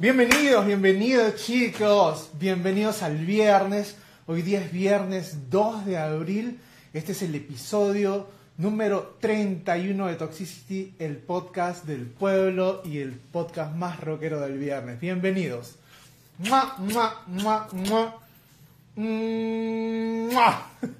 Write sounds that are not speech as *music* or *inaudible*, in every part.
Bienvenidos, bienvenidos chicos, bienvenidos al viernes. Hoy día es viernes 2 de abril. Este es el episodio número 31 de Toxicity, el podcast del pueblo y el podcast más rockero del viernes. Bienvenidos. ¡Mua, mua, mua, mua! ¡Mua! *laughs*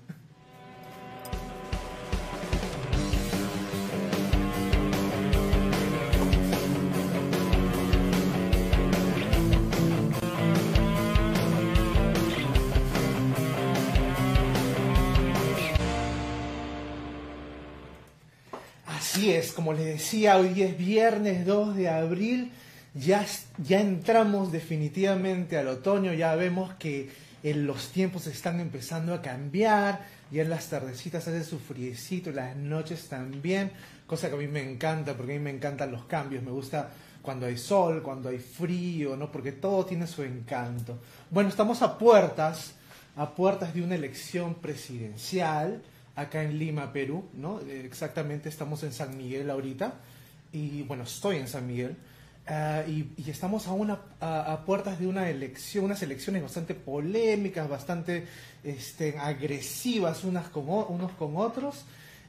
Es, como les decía, hoy es viernes 2 de abril, ya, ya entramos definitivamente al otoño, ya vemos que en los tiempos están empezando a cambiar, ya en las tardecitas hace su friecito, las noches también, cosa que a mí me encanta, porque a mí me encantan los cambios, me gusta cuando hay sol, cuando hay frío, ¿no? Porque todo tiene su encanto. Bueno, estamos a puertas, a puertas de una elección presidencial, acá en Lima, Perú, ¿no? Exactamente, estamos en San Miguel ahorita, y bueno, estoy en San Miguel, ah, y, y estamos a, una, a, a puertas de una elección, unas elecciones bastante polémicas, bastante este, agresivas unas con, unos con otros,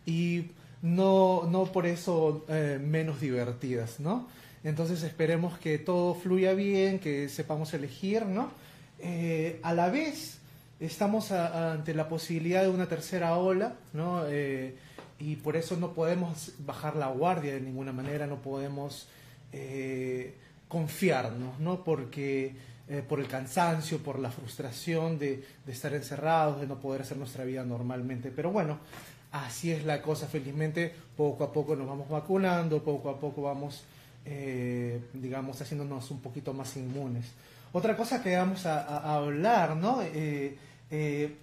y no, no por eso eh, menos divertidas, ¿no? Entonces esperemos que todo fluya bien, que sepamos elegir, ¿no? Eh, a la vez, estamos ante la posibilidad de una tercera ola, ¿no? Eh, y por eso no podemos bajar la guardia de ninguna manera, no podemos eh, confiarnos, ¿no? Porque eh, por el cansancio, por la frustración de, estar encerrados, de no poder hacer nuestra vida normalmente. Pero bueno, así es la cosa. Felizmente, poco a poco nos vamos vacunando, poco a poco vamos, digamos, haciéndonos un poquito más inmunes. Otra cosa que vamos a, hablar, ¿no? Eh,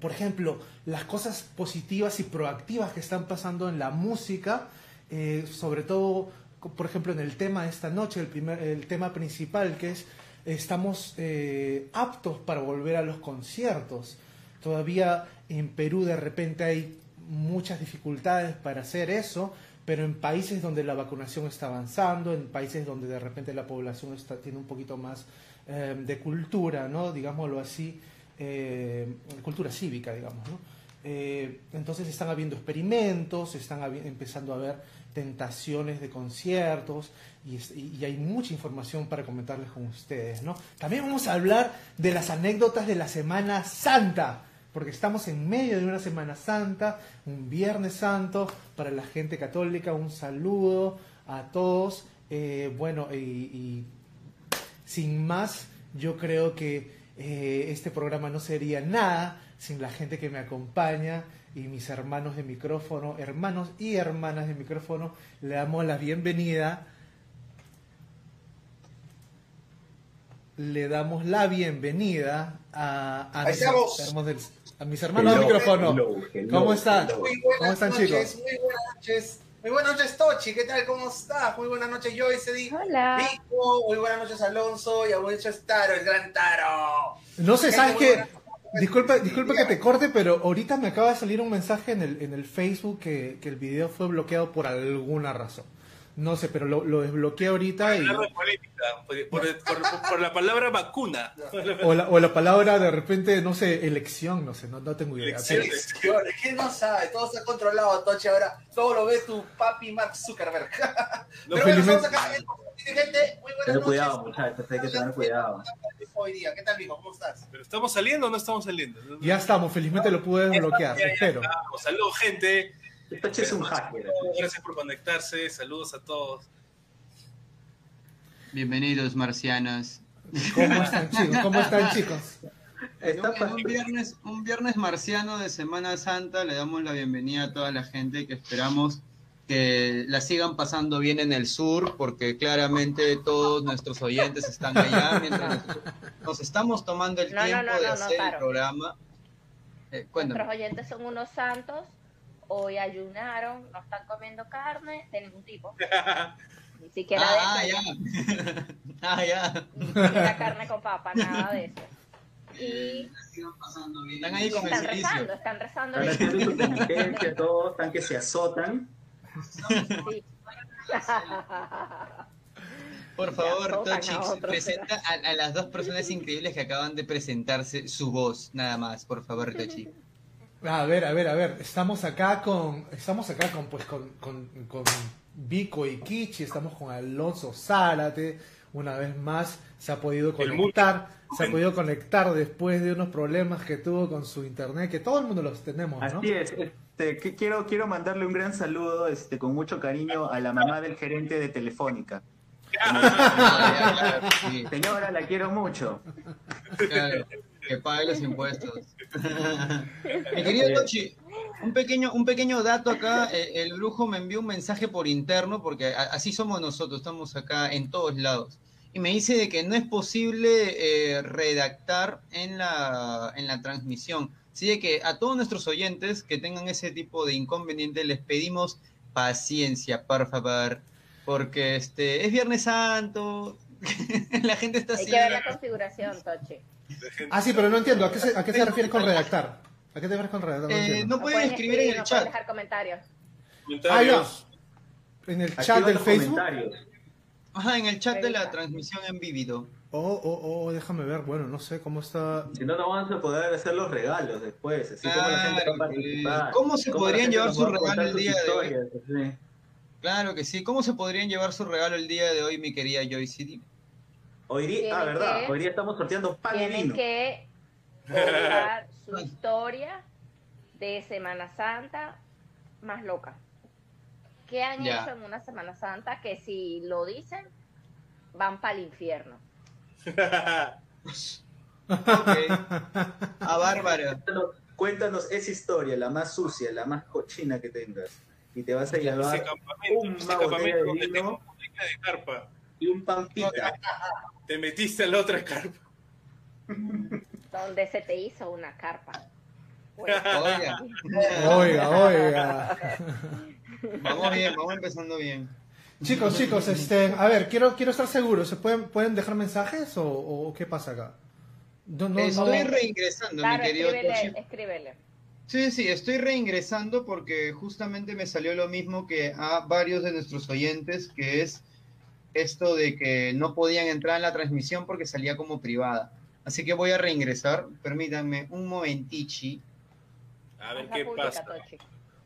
por ejemplo, las cosas positivas y proactivas que están pasando en la música, eh, sobre todo, por ejemplo, en el tema de esta noche, el, primer, el tema principal, que es estamos eh, aptos para volver a los conciertos. Todavía en Perú de repente hay muchas dificultades para hacer eso, pero en países donde la vacunación está avanzando, en países donde de repente la población está, tiene un poquito más de cultura, ¿no? digámoslo así, eh, cultura cívica, digamos. ¿no? Eh, entonces están habiendo experimentos, están empezando a haber tentaciones de conciertos y, hay mucha información para comentarles con ustedes. ¿no? También vamos a hablar de las anécdotas de la Semana Santa, porque estamos en medio de una Semana Santa, un Viernes Santo, para la gente católica, un saludo a todos. Eh, bueno, y sin más, yo creo que eh, este programa no sería nada sin la gente que me acompaña y mis hermanos de micrófono, hermanos y hermanas de micrófono. Le damos la bienvenida. Le damos la bienvenida a, mis, hermanos del- a mis hermanos de micrófono. hello, hello, ¿Cómo están? hello. Muy buenas ¿Cómo están, noches, chicos? muy buenas noches. Muy buenas noches, Tochi. ¿Qué tal? ¿Cómo estás? Muy buenas noches, Joyce. Di- Hola. Rico. Muy buenas noches, Alonso. Y a buenas noches, Taro, el gran Taro. No sé, ¿sabes qué? noches. Disculpa, disculpa que te corte, pero ahorita me acaba de salir un mensaje en el, en el Facebook que, que el video fue bloqueado por alguna razón. No sé, pero lo, lo desbloqueé ahorita y... Por, por- por- por la palabra vacuna. O la, o la palabra de repente, no sé, elección, no sé, no, no tengo idea. Elección. Pero-. ¿Qué no sabe? Todo se ha controlado, Tochi. Ahora todo lo ve tu papi Mark Zuckerberg. No, *laughs* Pero bueno, felizmente- estamos acá. Gente, muy buenas Ten noches. cuidado, muchachos, hay que tener cuidado. Hoy día. ¿Qué tal, Vico? ¿Cómo estás? ¿Pero estamos saliendo o no estamos saliendo? Ya estamos, felizmente lo pude desbloquear, espero. Saludos, gente. Es un hacker. Gracias por conectarse. Saludos a todos. Bienvenidos, marcianos. ¿Cómo están chicos? ¿Cómo están chicos? Un, viernes, un viernes marciano de Semana Santa le damos la bienvenida a toda la gente que esperamos que la sigan pasando bien en el sur, porque claramente todos nuestros oyentes están allá, mientras nos estamos tomando el No, tiempo no, de no, no, hacer el programa. Eh. Nuestros oyentes son unos santos. Hoy ayunaron, no están comiendo carne de ningún tipo. *laughs* Ni siquiera Ah, de ya. *laughs* ah, ya. Ni siquiera carne con papa, nada de eso. *laughs* Y Están ahí con están rezando, están rezando. Están penitencia, todos están que se azotan. Sí. Por favor, tocan a Tochi, otros, presenta a, a las dos personas increíbles que acaban de presentarse su voz, nada más, por favor, Tochi. A ver, a ver, a ver. Estamos acá con. Estamos acá con pues con, con, con Vico y Kichi, estamos con Alonso Zárate. Una vez más se ha podido conectar. Se ha podido conectar después de unos problemas que tuvo con su internet, que todo el mundo los tenemos, ¿no? Así es. Este, que quiero, quiero mandarle un gran saludo este, con mucho cariño a la mamá del gerente de Telefónica. Ah, *laughs* Señora, la quiero mucho. claro, que pague los impuestos. *laughs* Mi querido Tochi, un pequeño, un pequeño dato acá. eh, El brujo me envió un mensaje por interno, porque a- así somos nosotros, estamos acá en todos lados. Y me dice de que no es posible eh, redactar en la, en la transmisión. Así de que a todos nuestros oyentes que tengan ese tipo de inconveniente les pedimos paciencia, por favor. Porque este es Viernes Santo, *laughs* la gente está Hay así. que ver la configuración, Tochi. Ah, sí, pero no entiendo. ¿A qué se, a qué se refiere con redactar? ¿A qué te refieres con redactar? No Eh, no pueden escribir en el no chat. dejar comentarios. Ah, ya. Comentarios. En el chat Activa del Facebook. Ajá, en el chat de la transmisión en vívido. Oh, oh, oh, déjame ver. Bueno, no sé cómo está. Si no, no vamos a poder hacer los regalos después. Así como la gente va a Claro, participar. ¿cómo se podrían llevar su regalo el día de hoy? Claro que sí. ¿Cómo se podrían llevar su regalo el día de hoy, mi querida Joy City? Hoy día, Tienen ah, verdad, que- hoy día estamos sorteando pan y Tienen vino. que contar *laughs* su historia de Semana Santa más loca. ¿Qué han Ya. hecho en una Semana Santa que si lo dicen van para el infierno? Ok. A Bárbara. Cuéntanos, cuéntanos esa historia, la más sucia, la más cochina que tengas. Y te vas a llevar una botella campamento de vino. tengo de carpa. Y un pan pita. Te metiste a la otra carpa. *laughs* Donde se te hizo una carpa. *laughs* Oiga. Oiga, oiga. Vamos bien, vamos empezando bien. Chicos, chicos, este, a ver, quiero, quiero estar seguro. ¿Se pueden, pueden dejar mensajes o, o qué pasa acá? No, no, no. Estoy reingresando, claro, mi querido escríbele, escríbele. Sí, sí, estoy reingresando porque justamente me salió lo mismo que a varios de nuestros oyentes, que es esto de que no podían entrar en la transmisión porque salía como privada. Así que voy a reingresar. Permítanme un momentichi. A ver qué pasa.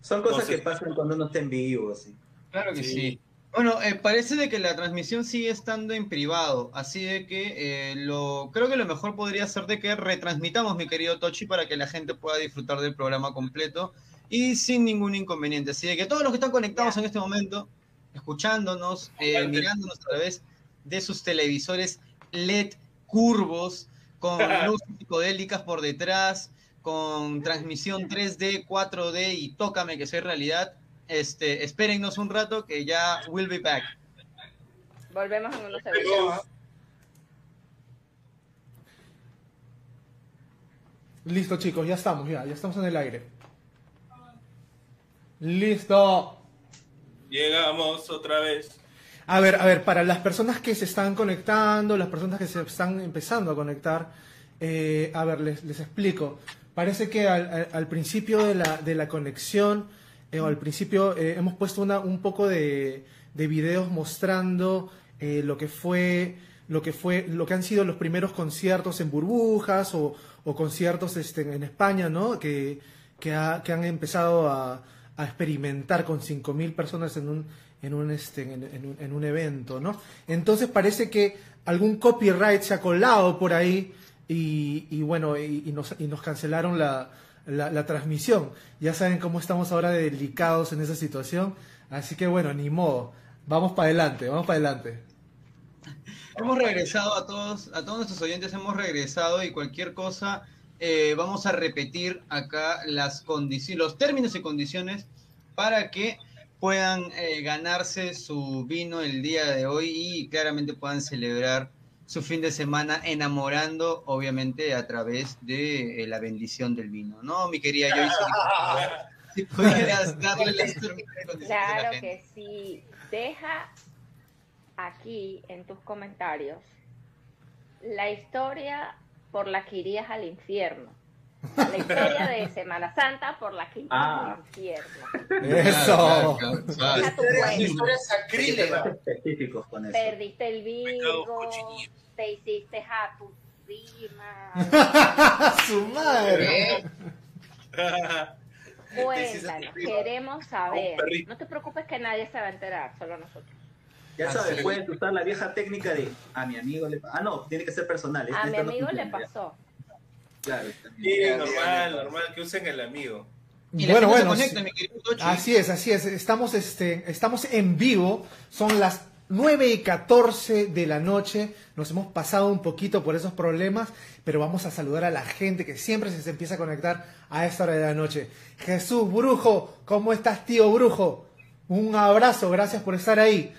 Son cosas No sé. que pasan cuando uno está en vivo, así. Claro que Sí. sí. Bueno, eh, parece de que la transmisión sigue estando en privado, así de que eh, lo creo que lo mejor podría ser de que retransmitamos, mi querido Tochi, para que la gente pueda disfrutar del programa completo y sin ningún inconveniente. Así de que todos los que están conectados Ya. en este momento, escuchándonos, eh, mirándonos a través de sus televisores LED curvos, con *laughs* luces psicodélicas por detrás, con transmisión 3D, 4D y tócame que soy realidad. Este, espérennos un rato que ya will be back. Volvemos en unos segundos. Listo, chicos, ya estamos, ya, ya estamos en el aire. Listo. Llegamos otra vez. A ver, a ver, para las personas que se están conectando, las personas que se están empezando a conectar, eh, a ver, les, explico. Parece que al, al- principio de la, de la conexión, eh, o al principio eh, hemos puesto una, un poco de, de videos mostrando eh, lo que fue lo que fue lo que han sido los primeros conciertos en burbujas o, conciertos este, en España, ¿no? Que, que han empezado a, a experimentar con 5.000 personas en un, en un, este, en, un, en un evento, ¿no? Entonces parece que algún copyright se ha colado por ahí y, y bueno, y, nos, y nos cancelaron la, la, la transmisión. Ya saben cómo estamos ahora delicados en esa situación, así que bueno, ni modo. Vamos para adelante, vamos para adelante. Hemos regresado a todos, a todos nuestros oyentes hemos regresado y cualquier cosa eh, vamos a repetir acá las condiciones, los términos y condiciones para que puedan eh, ganarse su vino el día de hoy y claramente puedan celebrar su fin de semana enamorando, obviamente, a través de eh, la bendición del vino, ¿no? Mi querida Joyce, *laughs* si pudieras darle las la Claro gente. que sí. Deja aquí en tus comentarios la historia por la que irías al infierno. La historia de Semana Santa por la que Ah. al infierno. Eso. Específicos con eso. Perdiste el cochinillo. te hiciste a tu prima. *laughs* Su madre. Cuéntanos, queremos saber. No te preocupes que nadie se va a enterar, solo nosotros. Ya sabes, Así. puedes usar la vieja técnica de a mi amigo le Ah, no, tiene que ser personal. A mi no amigo le pasó. Claro, Sí, normal, normal, que usen el amigo. Y Bueno, bueno. conecta, sí. mi querido Tochi. Así es, así es. Estamos, este, estamos en vivo. Son las 9 y 14 de la noche. Nos hemos pasado un poquito por esos problemas, pero vamos a saludar a la gente que siempre se empieza a conectar a esta hora de la noche. Jesús Brujo, ¿cómo estás, tío Brujo? Un abrazo, gracias por estar ahí.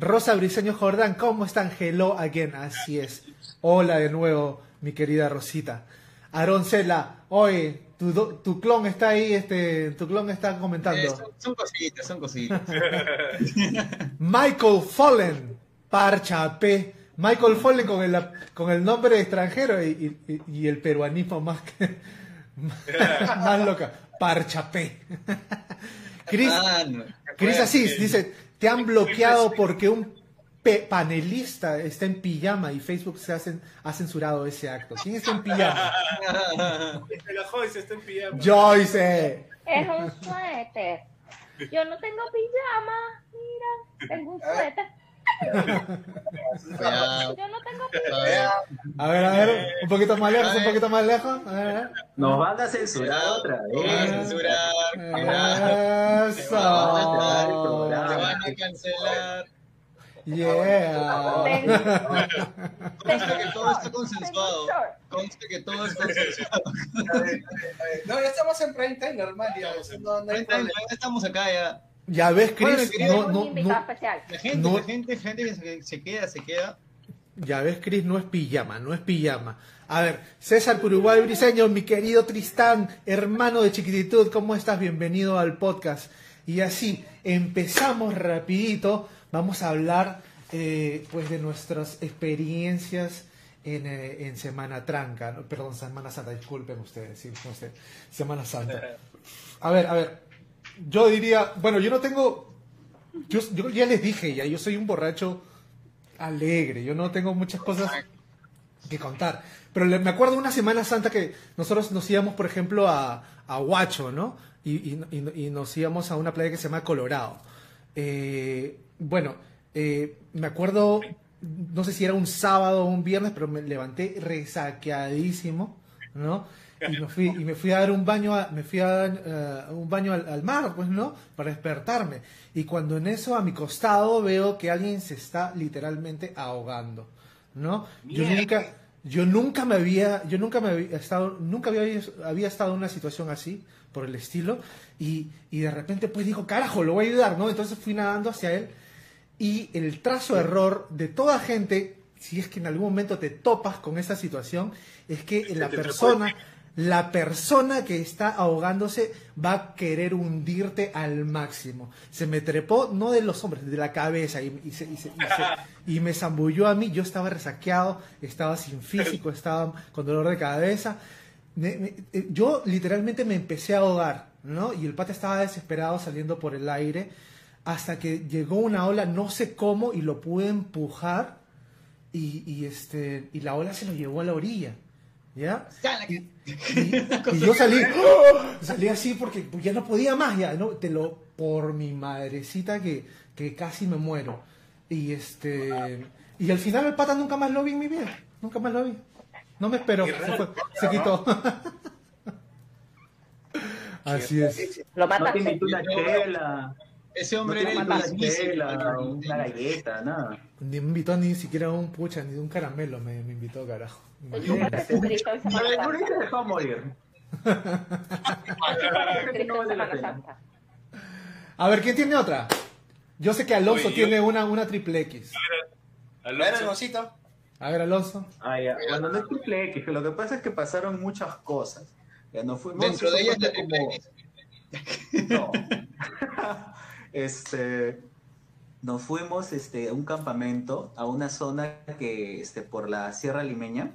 Rosa Briseño Jordán, ¿cómo están? Hello again. Así es. Hola de nuevo, mi querida Rosita. Aroncela, oye, tu, tu clon está ahí, este, tu clon está comentando. Eh, son, son cositas, son cositas. *laughs* Michael Fallen, Parchapé. Michael Fallen con el, con el nombre extranjero y, y- y el peruanismo más que, *laughs* más loca. Parchapé. *laughs* Chris, Ah. Chris Asís dice, te han bloqueado porque un pe- panelista está en pijama y Facebook se hacen- ha censurado ese acto. ¿Quién está en pijama? *laughs* La se está en pijama. Joyce. Es un suéter. Yo no tengo pijama. Mira, tengo un suéter. Ya, Yo no tengo a ver. A ver, un poquito más lejos, un poquito más lejos. A ver, a ver. Nos van a censurar otra Te van a vez. censurar, mira. Eso. Te van a cancelar. Yeah. Ven, Consta que todo está consensuado. Consta que todo es consensuado. No, ya estamos en prime time normal, ya. No, no estamos acá ya. Ya ves, Chris, no, un no, invitado no, especial. La gente, No. la gente, gente que se, se queda, se queda. ya ves, Chris, no es pijama, no es pijama. A ver, César Uruguay Briseño, mi querido Tristán, hermano de chiquititud, ¿cómo estás? Bienvenido al podcast. Y así, empezamos rapidito, vamos a hablar eh, pues de nuestras experiencias en, eh, en Semana Tranca, ¿no? perdón, Semana Santa, disculpen ustedes, sí, no sé, Semana Santa. A ver, a ver, yo diría, bueno, yo no tengo, yo, yo ya les dije, ya, yo soy un borracho alegre, yo no tengo muchas cosas que contar. Pero le- me acuerdo una Semana Santa que nosotros nos íbamos, por ejemplo, a, a Huacho, ¿no? Y, nos íbamos a una playa que se llama Colorado. Eh, bueno, eh, me acuerdo, no sé si era un sábado o un viernes, pero me levanté resaqueadísimo, ¿no? Y me fui, y me fui a dar un baño, a- me fui a dar eh, un baño al, al mar, pues, ¿no? Para despertarme. Y cuando en eso a mi costado veo que alguien se está literalmente ahogando, ¿no? Yo nunca, yo nunca me había, yo nunca me había estado, nunca había, había estado en una situación así, por el estilo, y, y de repente pues dijo, carajo, lo voy a ayudar, ¿no? Entonces fui nadando hacia él, y el trazo error de toda gente, si es que en algún momento te topas con esa situación, es que la te persona, la persona que está ahogándose va a querer hundirte al máximo. Se me trepó, no de los hombres, de la cabeza, y, se- y se- y me zambulló a mí. Yo estaba resaqueado, estaba sin físico, estaba con dolor de cabeza. Eh, yo literalmente me empecé a ahogar, ¿no? Y el pata estaba desesperado saliendo por el aire hasta que llegó una ola, no sé cómo, y lo pude empujar y, y, este, y la ola se lo llevó a la orilla, ¿ya? Y, y- *laughs* y yo salí, ¡oh! *gasps* salí así porque ya no podía más, ya, ¿no? Te lo, por mi madrecita que, que casi me muero. Y este, y al final el pata nunca más lo vi en mi vida, nunca más lo vi. No me esperó, se, raro, fue, se quitó. *laughs* Así es. Lo No te una chela, Ese no hombre te era una chela, una galleta, nada. Ni me invitó ni siquiera un pucha, ni un caramelo me, me invitó, carajo. Pero dejó a morir. *laughs* *laughs* No. A ver, ¿quién tiene otra? Yo sé que Alonso Oye, yo- tiene una, una triple X. Bueno, Alonso, hermosito. A ver, Alonso. Ah, ya. Bueno, no es triple X, que lo que pasa es que pasaron muchas cosas. Ya no fuimos. Dentro de ellas la triple X. *laughs* No. Este, nos fuimos este, a un campamento, a una zona que este, por la Sierra Limeña,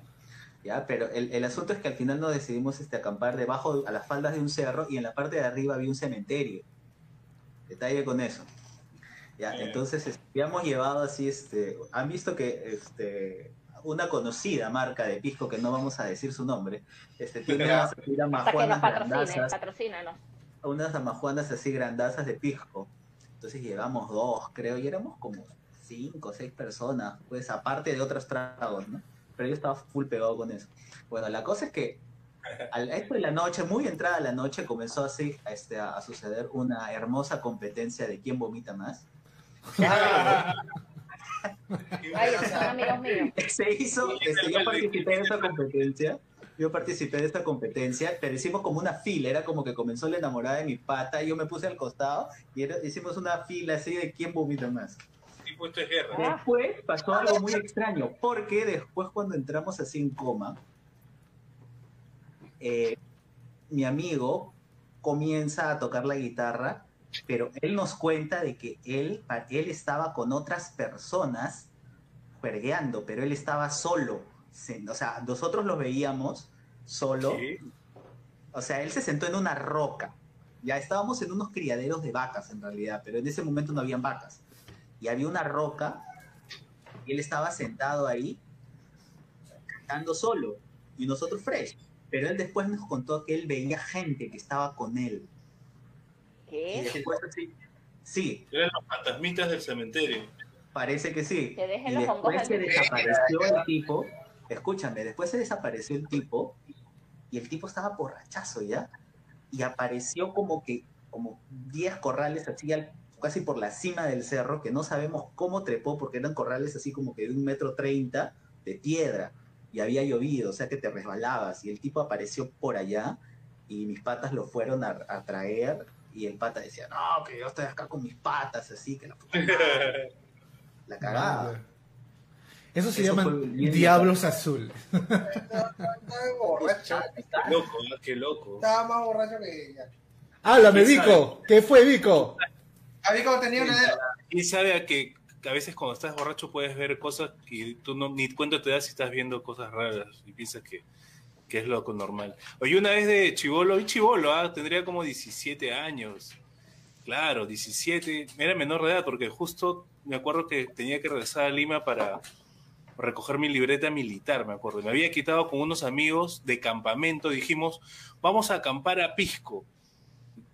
¿ya? Pero el, el asunto es que al final nos decidimos este, acampar debajo, a las faldas de un cerro, y en la parte de arriba había un cementerio. Detalle con eso. ¿ya? Bien. Entonces, este, habíamos llevado así, este, han visto que este, una conocida marca de pisco, que no vamos a decir su nombre, este, tiene unas Hasta que nos patrocínanos. unas amajuanas así grandazas de pisco. Entonces llevamos dos, creo, y éramos como cinco o seis personas, pues aparte de otros tragos, ¿no? Pero yo estaba full pegado con eso. Bueno, la cosa es que al esto de la noche, muy entrada la noche, comenzó así a, este, a, a suceder una hermosa competencia de quién vomita más. Ay, míos. *laughs* Se hizo, este, yo participé de esta competencia, yo participé de esta competencia, pero hicimos como una fila, era como que comenzó la enamorada de mi pata, y yo me puse al costado y era- hicimos una fila así de quién vomita más. Tipo, esto es guerra. Después pasó algo muy extraño, porque después cuando entramos así en coma, eh, mi amigo comienza a tocar la guitarra, pero él nos cuenta de que él, él estaba con otras personas juergueando, pero él estaba solo. Se- O sea, nosotros lo veíamos solo. Sí. O sea, él se sentó en una roca. Ya estábamos en unos criaderos de vacas en realidad, pero en ese momento no habían vacas. Y había una roca y él estaba sentado ahí cantando solo y nosotros fresh. Pero él después nos contó que él veía gente que estaba con él. Y ¿Qué? después sí, Eran los fantasmitas del cementerio. parece que sí. Que dejen Y los hongos después se al- desapareció el tipo. Escúchame, después se desapareció el tipo y el tipo estaba borrachazo ya. Y apareció como que, como 10 corrales así al- casi por la cima del cerro, que no sabemos cómo trepó, porque eran corrales así como que de un metro treinta de piedra. Y había llovido, o sea que te resbalabas. Y el tipo apareció por allá y mis patas lo fueron a, a traer. Y el pata decía, no, que yo estoy acá con mis patas, así que la, puta madre". *laughs* la cagaba. Eso se Eso llaman Diablos Azul. *laughs* Estaba borracho. Loco, ¿no? qué loco. Estaba más borracho que ella. Háblame, ¿Quién Vico. ¿Qué fue, Vico? A mí como tenía una edad. Y sabe a que a veces cuando estás borracho puedes ver cosas y tú no, ni cuenta te das si estás viendo cosas raras y piensas que, que es loco normal. Oye, una vez de chivolo, y chivolo, ah, tendría como 17 años. Claro, 17, era menor de edad porque justo me acuerdo que tenía que regresar a Lima para recoger mi libreta militar, me acuerdo. Me había quitado con unos amigos de campamento, dijimos, vamos a acampar a Pisco.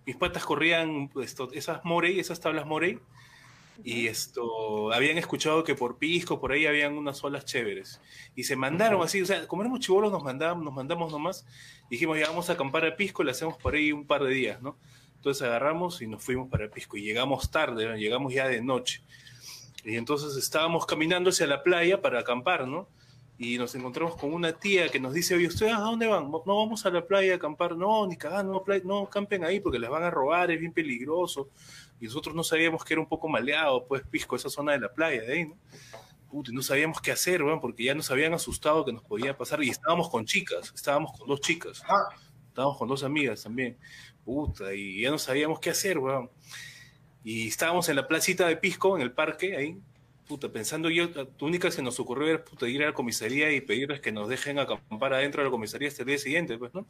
Mis patas corrían esto, esas Morey, esas tablas Morey, y esto habían escuchado que por Pisco por ahí habían unas olas chéveres. Y se mandaron así o sea como éramos chivolos nos nos mandamos nomás. Dijimos ya vamos a acampar a Pisco le hacemos por ahí un par de días no entonces agarramos y nos fuimos para Pisco. Y llegamos tarde ¿no? llegamos ya de noche y entonces estábamos caminando hacia la playa para acampar no y nos encontramos con una tía que nos dice oye ustedes a dónde van no vamos a la playa a acampar. No ni cagando no, playa- no campen ahí porque les van a robar es bien peligroso y nosotros no sabíamos que era un poco maleado, pues Pisco, esa zona de la playa de ahí, ¿no? Puta, no sabíamos qué hacer, weón, porque ya nos habían asustado que nos podía pasar. Y estábamos con chicas, estábamos con dos chicas, Ajá. estábamos con dos amigas también, puta, y ya no sabíamos qué hacer, weón. Y estábamos en la placita de Pisco, en el parque, ahí, puta, pensando yo, la única que se nos ocurrió era, puta, ir a la comisaría y pedirles que nos dejen acampar adentro de la comisaría hasta el día siguiente, pues, ¿no?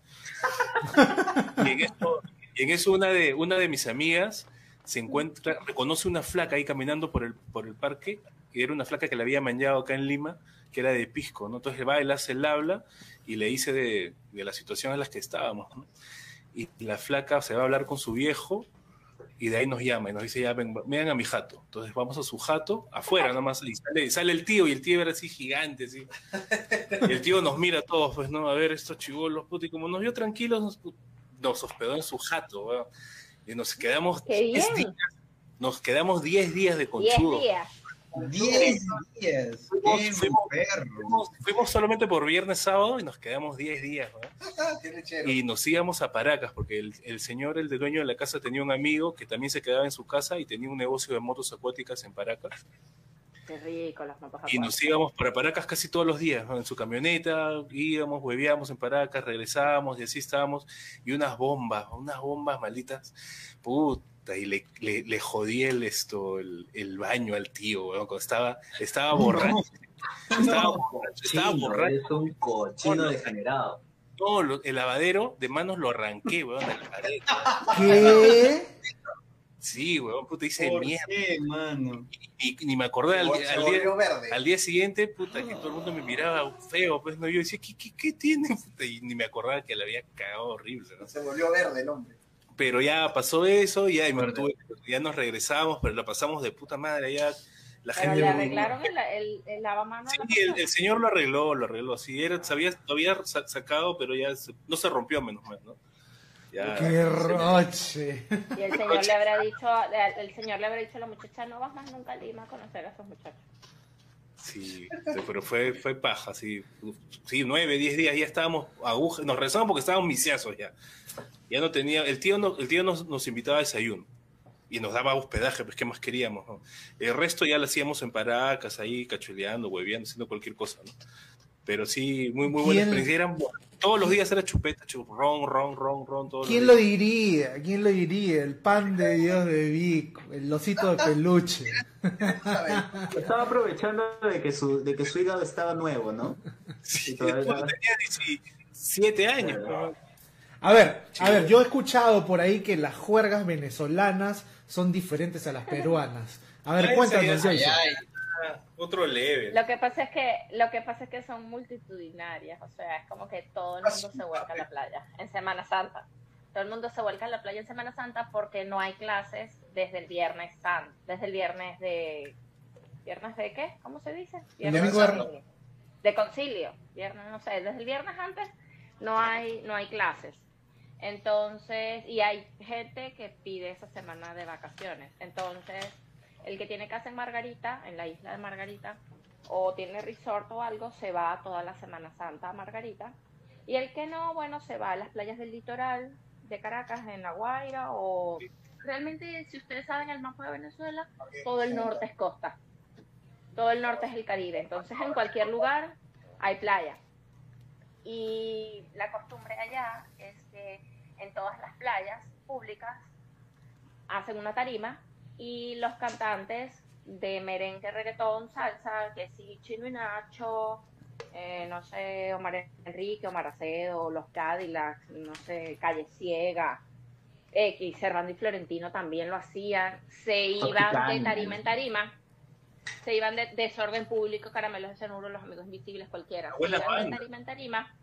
*laughs* y en eso, y en eso una, de, una de mis amigas se encuentra, reconoce una flaca ahí caminando por el, por el parque, y era una flaca que la había manchado acá en Lima, que era de Pisco, ¿no? Entonces va, él hace el habla y le dice de, de la situación en la que estábamos, ¿no? Y la flaca se va a hablar con su viejo y de ahí nos llama y nos dice, ya, ven, vengan a mi jato. Entonces vamos a su jato, afuera nomás, y sale, sale el tío, y el tío era así gigante, así. Y el tío nos mira a todos, pues, ¿no? A ver, estos chivolos, puta, y como nos vio tranquilos, nos, nos hospedó en su jato. Y nos quedamos ¡Qué 10 bien! días, nos quedamos 10 días de 10 conchudo. días. 10 días. Fuimos- ¡Qué fuimos- perro! Fuimos, fuimos solamente por viernes, sábado y nos quedamos 10 días, *laughs* lechero. Y nos íbamos a Paracas, porque el, el señor, el de dueño de la casa, tenía un amigo que también se quedaba en su casa y tenía un negocio de motos acuáticas en Paracas. Qué rico las motos Y nos íbamos para Paracas casi todos los días, ¿no? en su camioneta, íbamos, hueveábamos en Paracas, regresábamos y así estábamos. Y unas bombas, unas bombas malditas. Puta, y le, le, le jodí el, esto, el, el baño al tío, weón, cuando estaba, estaba borracho. *laughs* Estaba borracho, estaba Chino, borracho. Es un cochino No, no. degenerado. No, lo- el lavadero de manos lo arranqué, weón, del lavadero. ¿Qué? Sí, weón, puta, hice ¿Por mierda. qué, mano? Y, ni me acordé al, al volvió día, verde. al día siguiente, puta, que todo el mundo me miraba feo, pues no, yo decía, ¿qué, qué, qué tiene? Puta, y ni me acordaba que le había cagado horrible, ¿no? Se volvió verde el hombre. Pero ya pasó eso, ya, y me Fuerte. tuve- ya nos regresamos, pero la pasamos de puta madre, ya la Pero gente... le arreglaron el, el, el lavamanos. Sí, el, el señor lo arregló, lo arregló. Sí, era, se había, lo había sa- sacado, pero ya se- no se rompió, menos mal, ¿no? Ya, ¡Qué roche! Y el señor le habrá dicho, el señor le habrá dicho a la muchacha, no vas más nunca a Lima a conocer a esos muchachos. Sí, pero fue, fue paja, sí. Sí, nueve, diez días, ya estábamos agujas, nos rezamos porque estábamos misiazos ya. Ya no tenía, el tío, no, el tío nos, nos invitaba a desayuno y nos daba hospedaje, pues qué más queríamos. El resto ya lo hacíamos en Paracas, ahí cachuleando, hueveando, haciendo cualquier cosa, ¿no? Pero sí, muy, muy buena ¿Quién- experiencia. Eran, todos los días era chupeta, chup, ron, ron, ron, ron, todos ¿Quién los lo diría? ¿Quién lo diría? El pan de Dios de Vic, el osito de peluche. *laughs* Estaba aprovechando de que su, de que su hígado estaba nuevo, ¿no? Sí, todavía- cuando tenía 17 años. A ver, a ver, yo he escuchado por ahí que las juergas venezolanas son diferentes a las peruanas. A ver, cuéntanos, Ay, ay. Ah, Otro level. Lo que pasa es que, lo que pasa es que son multitudinarias, o sea, es como que todo el mundo se vuelca a la playa en Semana Santa. Todo el mundo se vuelca a la playa en Semana Santa porque no hay clases desde el viernes santo, desde el viernes de ¿viernes de qué? ¿Cómo se dice? El Viernes de. De concilio, viernes, no sé, desde el viernes antes no hay no hay clases. Entonces, y hay gente que pide esa semana de vacaciones. Entonces, el que tiene casa en Margarita, en la isla de Margarita, o tiene resort o algo, se va toda la Semana Santa a Margarita. Y el que no, bueno, se va a las playas del litoral de Caracas, en La Guaira, o realmente, si ustedes saben el mapa de Venezuela, todo el norte es costa. Todo el norte es el Caribe. Entonces, en cualquier lugar hay playa. Y la costumbre allá es que en todas las playas públicas hacen una tarima y los cantantes de merengue, reggaetón, salsa, que sí, Chino y Nacho, eh, no sé, Omar Enrique, Omar Acedo, los Cadillacs, no sé, Calle Ciega, X, Servando y Florentino también lo hacían, se iban de tarima en tarima, se iban de desorden público, caramelos de cenuro, los amigos invisibles, cualquiera, se iban de tarima en tarima.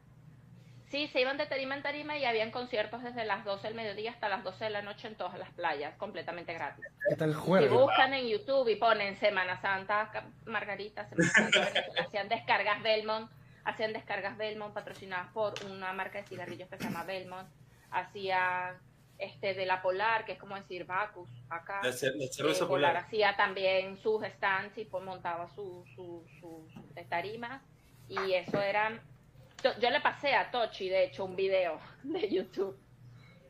Sí, se iban de tarima en tarima y habían conciertos desde las 12 del mediodía hasta las 12 de la noche en todas las playas, completamente gratis. ¿Qué tal Si juerga? buscan en YouTube y ponen Semana Santa Margarita, Semana Santa *laughs* Venezuela, hacían descargas Belmont, hacían descargas Belmont patrocinadas por una marca de cigarrillos que se llama Belmont, hacían este de la Polar, que es como decir Bacus acá. La, Eh, cerveza Polar hacía también sus stands y pues montaba sus su, su, su- tarimas y eso eran yo le pasé a Tochi de hecho un video *laughs* de YouTube.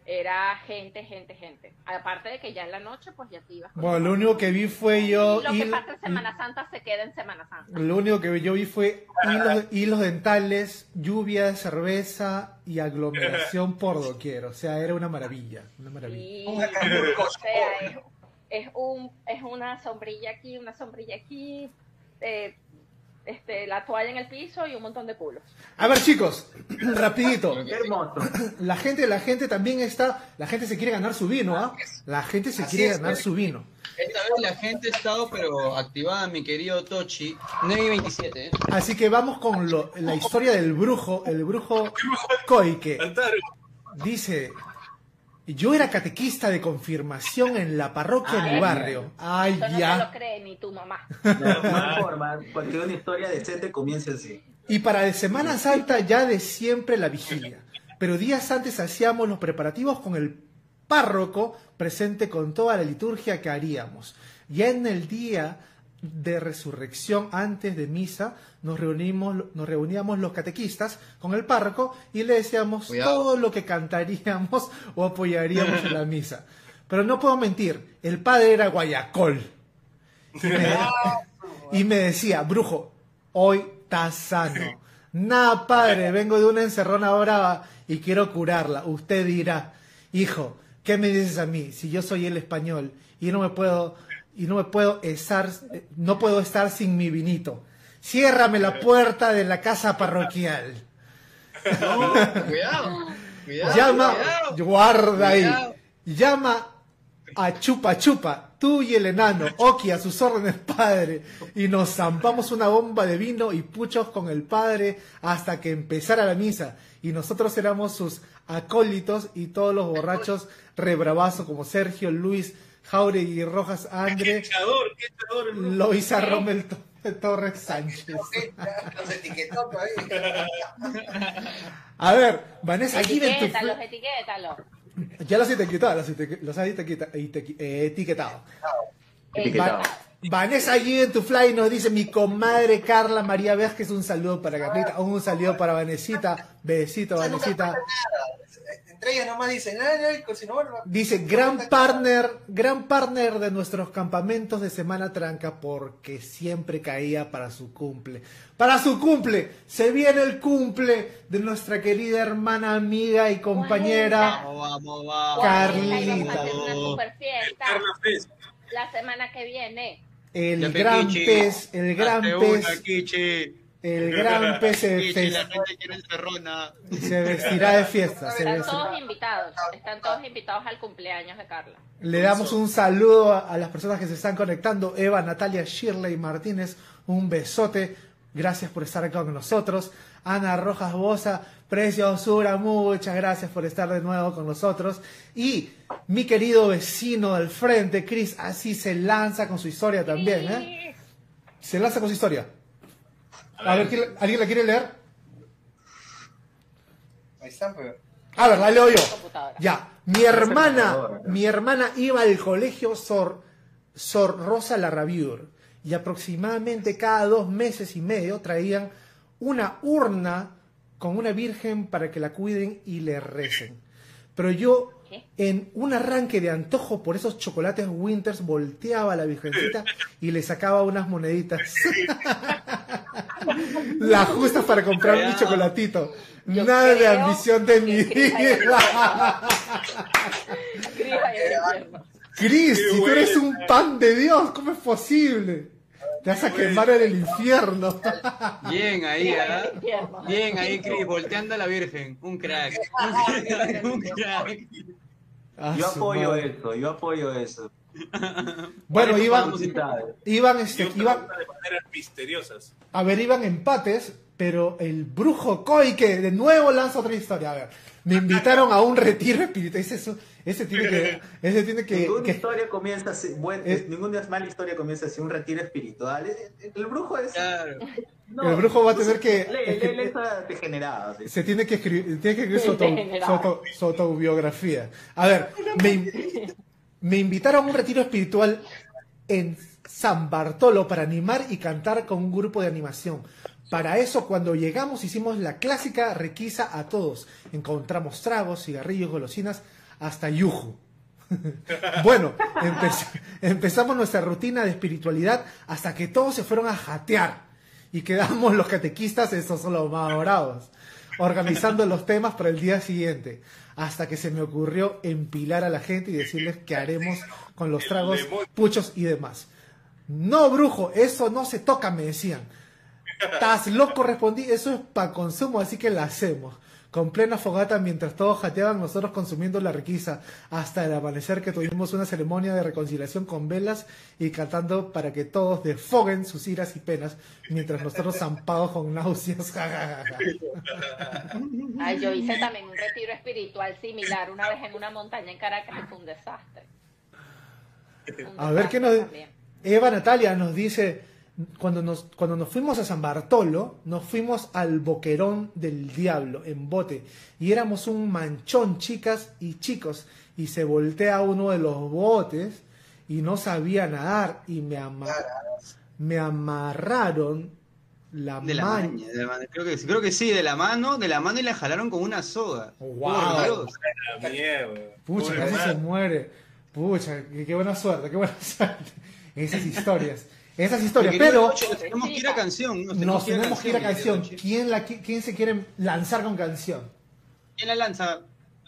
Era gente gente gente. Aparte de que ya en la noche pues ya te ibas con Bueno, lo único que vi fue yo lo que pasa en Semana Santa se queda en Semana Santa. Lo único que yo vi fue hilos, hilos dentales, lluvia de cerveza y aglomeración por doquier. O sea, era una maravilla, una maravilla. y o sea es, es un es una sombrilla aquí una sombrilla aquí. Eh, este la toalla en el piso y un montón de culos A ver, chicos, *clears throat* rapidito. Hermoso. *clears throat* La gente, la gente también está, la gente se quiere ganar su vino, ¿ah? La gente se Así quiere es, ganar su vino. Esta vez la gente ha estado pero activada, mi querido Tochi. 9 y 27, ¿eh? Así que vamos con lo- la historia del brujo, el brujo Koike. Dice, yo era catequista de confirmación en la parroquia de mi barrio. Ay, eso no te lo ya. cree ni tu mamá No, forma. Cualquier una historia decente comienza así. Y para de Semana Santa ya de siempre la vigilia. Pero días antes hacíamos los preparativos con el párroco presente con toda la liturgia que haríamos. Ya en el día de resurrección antes de misa nos reunimos nos reuníamos los catequistas con el párroco y le decíamos Cuidado. todo lo que cantaríamos *laughs* o apoyaríamos en la misa. Pero no puedo mentir, el padre era guayacol. Y me, *laughs* *laughs* y me decía, brujo, hoy estás sano. Nada, padre, vengo de una encerrona brava y quiero curarla. Usted dirá, hijo, ¿qué me dices a mí si yo soy el español y no me puedo y no me puedo estar no puedo estar sin mi vinito? Ciérrame la puerta de la casa parroquial. No, cuidado. Cuidado. Llama, cuidado. guarda ahí. Llama a Chupa Chupa, tú y el enano, Oki a sus órdenes, padre, y nos zampamos una bomba de vino y puchos con el padre hasta que empezara la misa. Y nosotros éramos sus acólitos y todos los borrachos rebravazos como Sergio, Luis, Jauregui, Rojas, Andre, ¡Qué echador! ¡Qué echador! bro! Loisa Rommel To- Torres Sánchez. Los etiquetó todavía. A ver, Vanessa, aquí ven tu Etiquétalos. Ya los etiquetado, los, etiquet- los has etiqueta- etiqu- eh, etiquetado. Etiquetado. Va- Vanessa allí en tu fly nos dice mi comadre Carla María Vázquez, un saludo para Carlita, un saludo para Vanesita, besito Vanesita. Entre ellos nomás dicen, ay, ay, si no, bueno, Dice, gran partner, gran partner de nuestros campamentos de Semana Tranca porque siempre caía para su cumple. Para su cumple, se viene el cumple de nuestra querida hermana, amiga y compañera. Vamos, vamos, vamos. Carlita. La semana que viene. El Ya, gran pez, el gran pez. El *laughs* gran la gente quiere encerrona. se vestirá de fiesta. se Están vestirá. todos invitados. Están todos invitados al cumpleaños de Carla. Le damos un saludo a, a las personas que se están conectando. Eva, Natalia, Shirley Martínez, un besote. Gracias por estar acá con nosotros. Ana Rojas Bosa, Preciosura, muchas gracias por estar de nuevo con nosotros. Y mi querido vecino del frente, Chris, así se lanza con su historia también. ¿eh? Se lanza con su historia. A ver, ¿quién- ¿alguien la quiere leer? ahí están, pues. A ver, la leo yo. Computadora. Ya, mi hermana, mi hermana iba al colegio Sor, Sor Rosa Larraviur y aproximadamente cada dos meses y medio traían una urna con una virgen para que la cuiden y le recen. Pero yo. En un arranque de antojo por esos chocolates Winters, volteaba a la virgencita y le sacaba unas moneditas. *laughs* Las justas para comprar mi chocolatito. Yo Nada de ambición de mi vida. *laughs* Cris si tú eres un pan de Dios, ¿cómo es posible? Te vas a quemar en el infierno. Bien ahí, ¿ah? Bien ahí, Cris, volteando a la Virgen. Un crack. *laughs* Un crack. Un crack. Yo apoyo eso, yo apoyo eso. *laughs* Bueno, iban, iban, este, iban, cosa de maneras misteriosas. a ver, iban empates, pero el brujo Koike de nuevo lanza otra historia. A ver, me invitaron a un retiro espiritual. Ese, es ese tiene que, ese tiene que, ninguna que- historia comienza así, buen- Eh. ninguna mala historia comienza así, un retiro espiritual. Eh, eh, El brujo es. Claro. no, el brujo va a tener que, Lee, lee, lee esa degenerada. sí. se tiene que escribir, tiene que escribir su, *laughs* auto- Degenerado. su auto- su autobiografía. A ver, me, in- me invitaron a un retiro espiritual en San Bartolo para animar y cantar con un grupo de animación. Para eso, cuando llegamos, hicimos la clásica requisa a todos. Encontramos tragos, cigarrillos, golosinas, hasta yuju. *laughs* bueno, empe- empezamos nuestra rutina de espiritualidad hasta que todos se fueron a jatear y quedamos los catequistas, esos son los más bravos, organizando los temas para el día siguiente, hasta que se me ocurrió empilar a la gente y decirles qué haremos con los tragos, puchos y demás. No, brujo, eso no se toca, me decían. Estás loco, respondí, eso es para consumo, así que la hacemos. Con plena fogata, mientras todos jateaban, nosotros consumiendo la riqueza, hasta el amanecer que tuvimos una ceremonia de reconciliación con velas y cantando para que todos desfoguen sus iras y penas, mientras nosotros zampados con náuseas. *laughs* Ay, yo hice también un retiro espiritual similar una vez en una montaña en Caracas fue un desastre. Un A ver qué nos... también. Eva Natalia nos dice, cuando nos, cuando nos fuimos a San Bartolo, nos fuimos al Boquerón del Diablo, en bote, y éramos un manchón, chicas y chicos, y se voltea uno de los botes y no sabía nadar, y me, ama- me amarraron la, De la mano. maña, de la mano. Creo que, creo que sí, de la mano, de la mano y la jalaron con una soga. Wow. La mierda. Pucha, casi se muere. Pucha, qué, qué buena suerte, qué buena *laughs* suerte. Esas historias. Esas historias, pero... Nos tenemos que ir a canción. Nos tenemos que ir a canción. ¿Quién, la, qui- ¿Quién se quiere lanzar con canción? ¿Quién la lanza?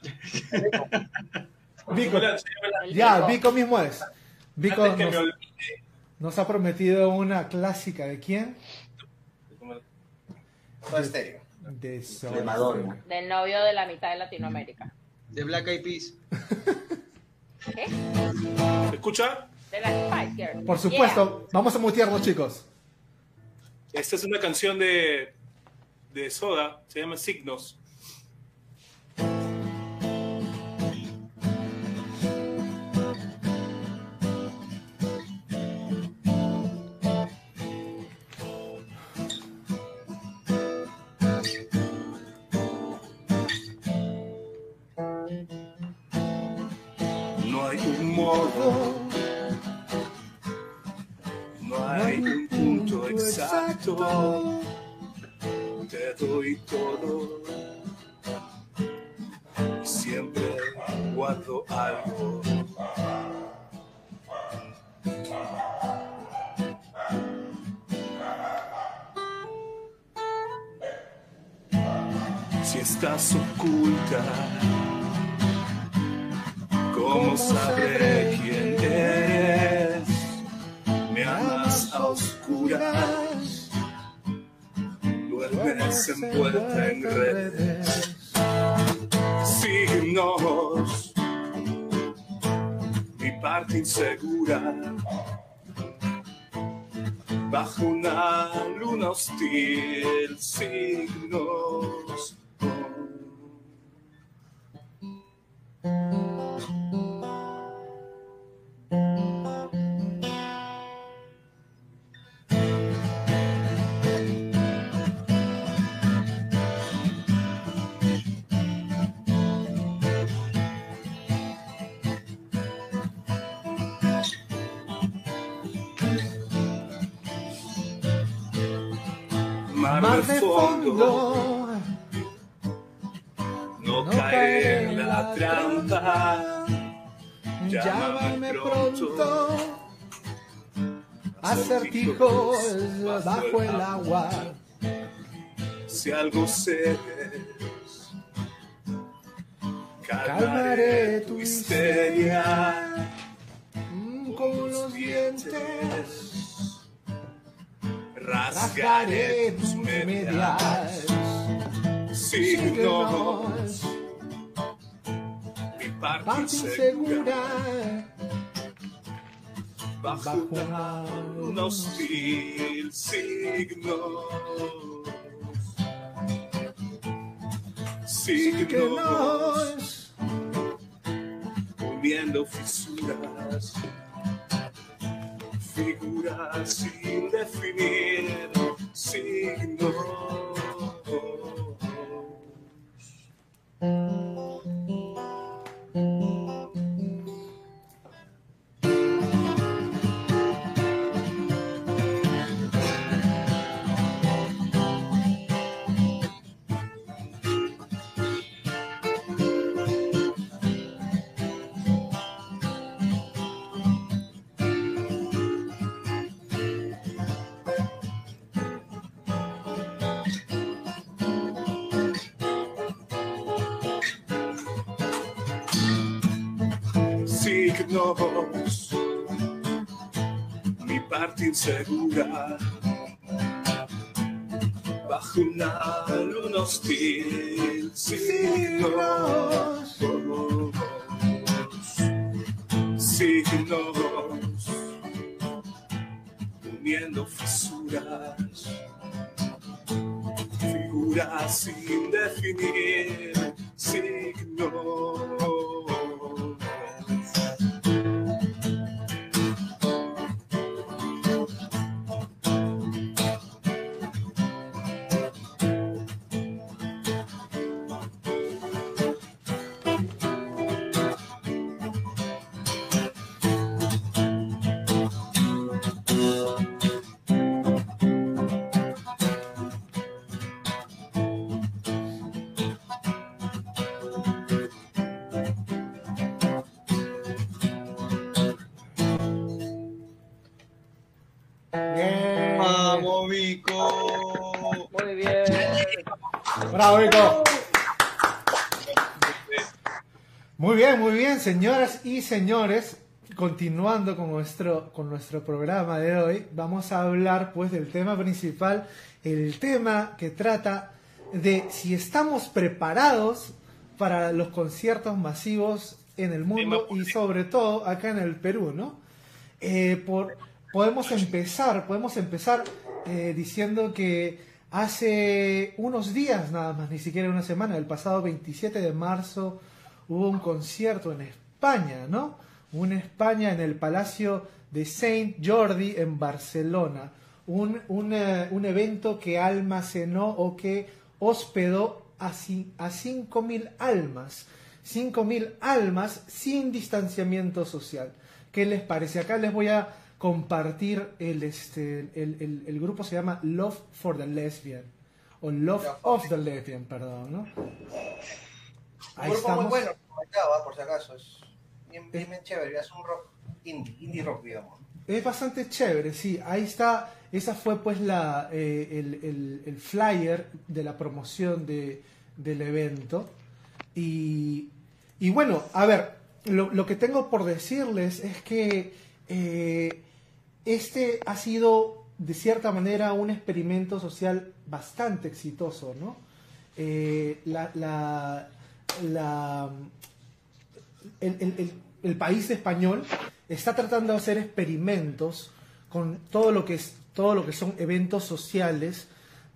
*laughs* Vico. Ya, Vico. Mismo es. Vico Antes que me nos, olvide. nos ha prometido una clásica de quién? De, Soda De Madonna. Del novio de la mitad de Latinoamérica. De Black Eyed Peas. *laughs* ¿Qué? ¿Se escucha? De las Spice Girls. Por supuesto, vamos a mutearnos, chicos. Esta es una canción de, de Soda, se llama Signos. No hay un modo, Te doy todo, siempre guardo algo. Si estás oculta, Acertijos bajo el agua. Si algo cedes, Calmaré tu histeria. Mm, Con los dientes Rasgaré tus medias. Signos, mi parte Parte insegura. Bajo luna hostil signos. Signos uniendo fisuras, figuras sin definir. Signos, insegura, bajo una luna hostil, señoras y señores. Continuando con nuestro, con nuestro programa de hoy, vamos a hablar pues del tema principal, el tema que trata de si estamos preparados para los conciertos masivos en el mundo y sobre todo acá en el Perú, ¿no? Eh, por, podemos empezar, podemos empezar eh, diciendo que hace unos días nada más, ni siquiera una semana, el pasado 27 de marzo hubo un concierto en España, ¿no? Una España en el Palacio de Saint Jordi en Barcelona. Un, un, eh, un evento que almacenó o que hospedó a, a 5.000 almas. 5.000 almas sin distanciamiento social. ¿Qué les parece? Acá les voy a compartir el, este, el, el, el grupo se llama Love for the Lesbian. O Love of the Lesbian, perdón, ¿no? Un grupo muy bueno, por si acaso. Es bien, bien, bien chévere. Es un rock indie, indie rock, digamos. Es bastante chévere, sí. Ahí está. Esa fue pues la, eh, el, el, el, flyer de la promoción de, del evento. Y, y, bueno, a ver, lo, lo, que tengo por decirles es que eh, este ha sido de cierta manera un experimento social bastante exitoso, ¿no? Eh, la, la, el, país español está tratando de hacer experimentos con todo lo que es todo lo que son eventos sociales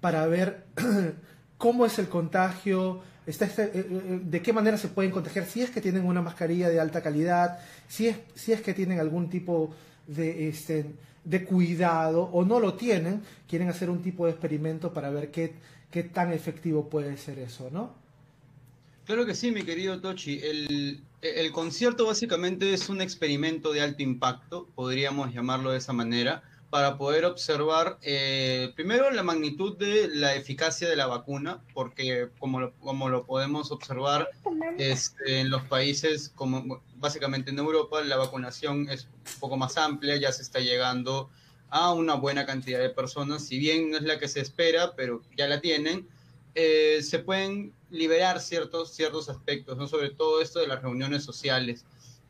para ver *clears throat* cómo es el contagio, está este, eh, de qué manera se pueden contagiar, si es que tienen una mascarilla de alta calidad, si es, si es que tienen algún tipo de, este, de cuidado o no lo tienen, quieren hacer un tipo de experimento para ver qué, qué tan efectivo puede ser eso, ¿no? Claro que sí, mi querido Tochi. El, el concierto básicamente es un experimento de alto impacto, podríamos llamarlo de esa manera, para poder observar eh, primero la magnitud de la eficacia de la vacuna, porque como lo, como lo podemos observar este, en los países, como básicamente en Europa, la vacunación es un poco más amplia, ya se está llegando a una buena cantidad de personas, si bien no es la que se espera, pero ya la tienen, eh, se pueden liberar ciertos, ciertos aspectos, ¿no? sobre todo esto de las reuniones sociales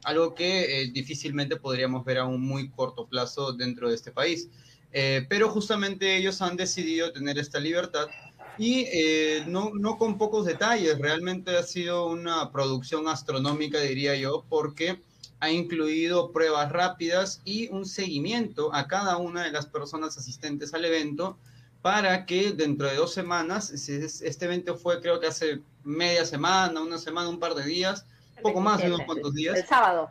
algo que eh, difícilmente podríamos ver a un muy corto plazo dentro de este país. Eh, pero justamente ellos han decidido tener esta libertad y eh, no, no con pocos detalles, realmente ha sido una producción astronómica, diría yo, porque ha incluido pruebas rápidas y un seguimiento a cada una de las personas asistentes al evento para que dentro de dos semanas, este evento fue creo que hace media semana, una semana, un par de días, poco más de unos cuantos días. El sábado.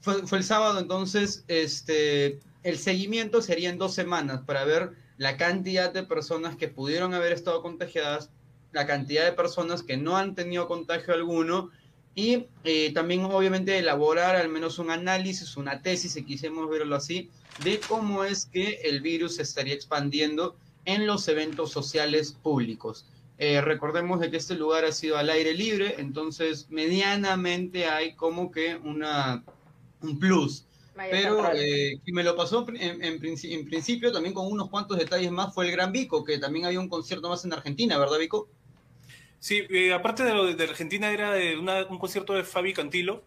Fue, fue, el sábado, entonces, este, el seguimiento sería en dos semanas para ver la cantidad de personas que pudieron haber estado contagiadas, la cantidad de personas que no han tenido contagio alguno y eh, también obviamente elaborar al menos un análisis, una tesis, si quisiéramos verlo así, de cómo es que el virus se estaría expandiendo en los eventos sociales públicos. Eh, recordemos de que este lugar ha sido al aire libre, entonces medianamente hay como que una, un plus. Pero eh, me lo pasó en, en, en, principio también con unos cuantos detalles más fue el Gran Vico, que también había un concierto más en Argentina, ¿verdad, Vico? Sí, eh, aparte de lo de, Argentina era un concierto de Fabi Cantilo,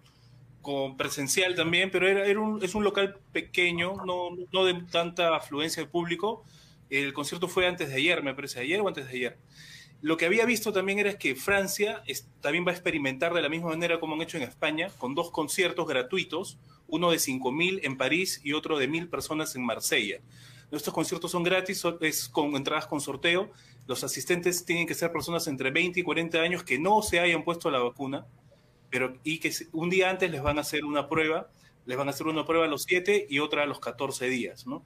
con presencial también, pero era, un, es un local pequeño, no, no de tanta afluencia de público. El concierto fue antes de ayer, me parece, ayer o antes de ayer. Lo que había visto también era que Francia es, también va a experimentar de la misma manera como han hecho en España, con dos conciertos gratuitos, uno de 5.000 en París y otro de 1.000 personas en Marsella. Estos conciertos son gratis, es con entradas con sorteo. Los asistentes tienen que ser personas entre 20 y 40 años que no se hayan puesto la vacuna, pero y que un día antes les van a hacer una prueba, les van a hacer una prueba a los 7 y otra a los 14 días, ¿no?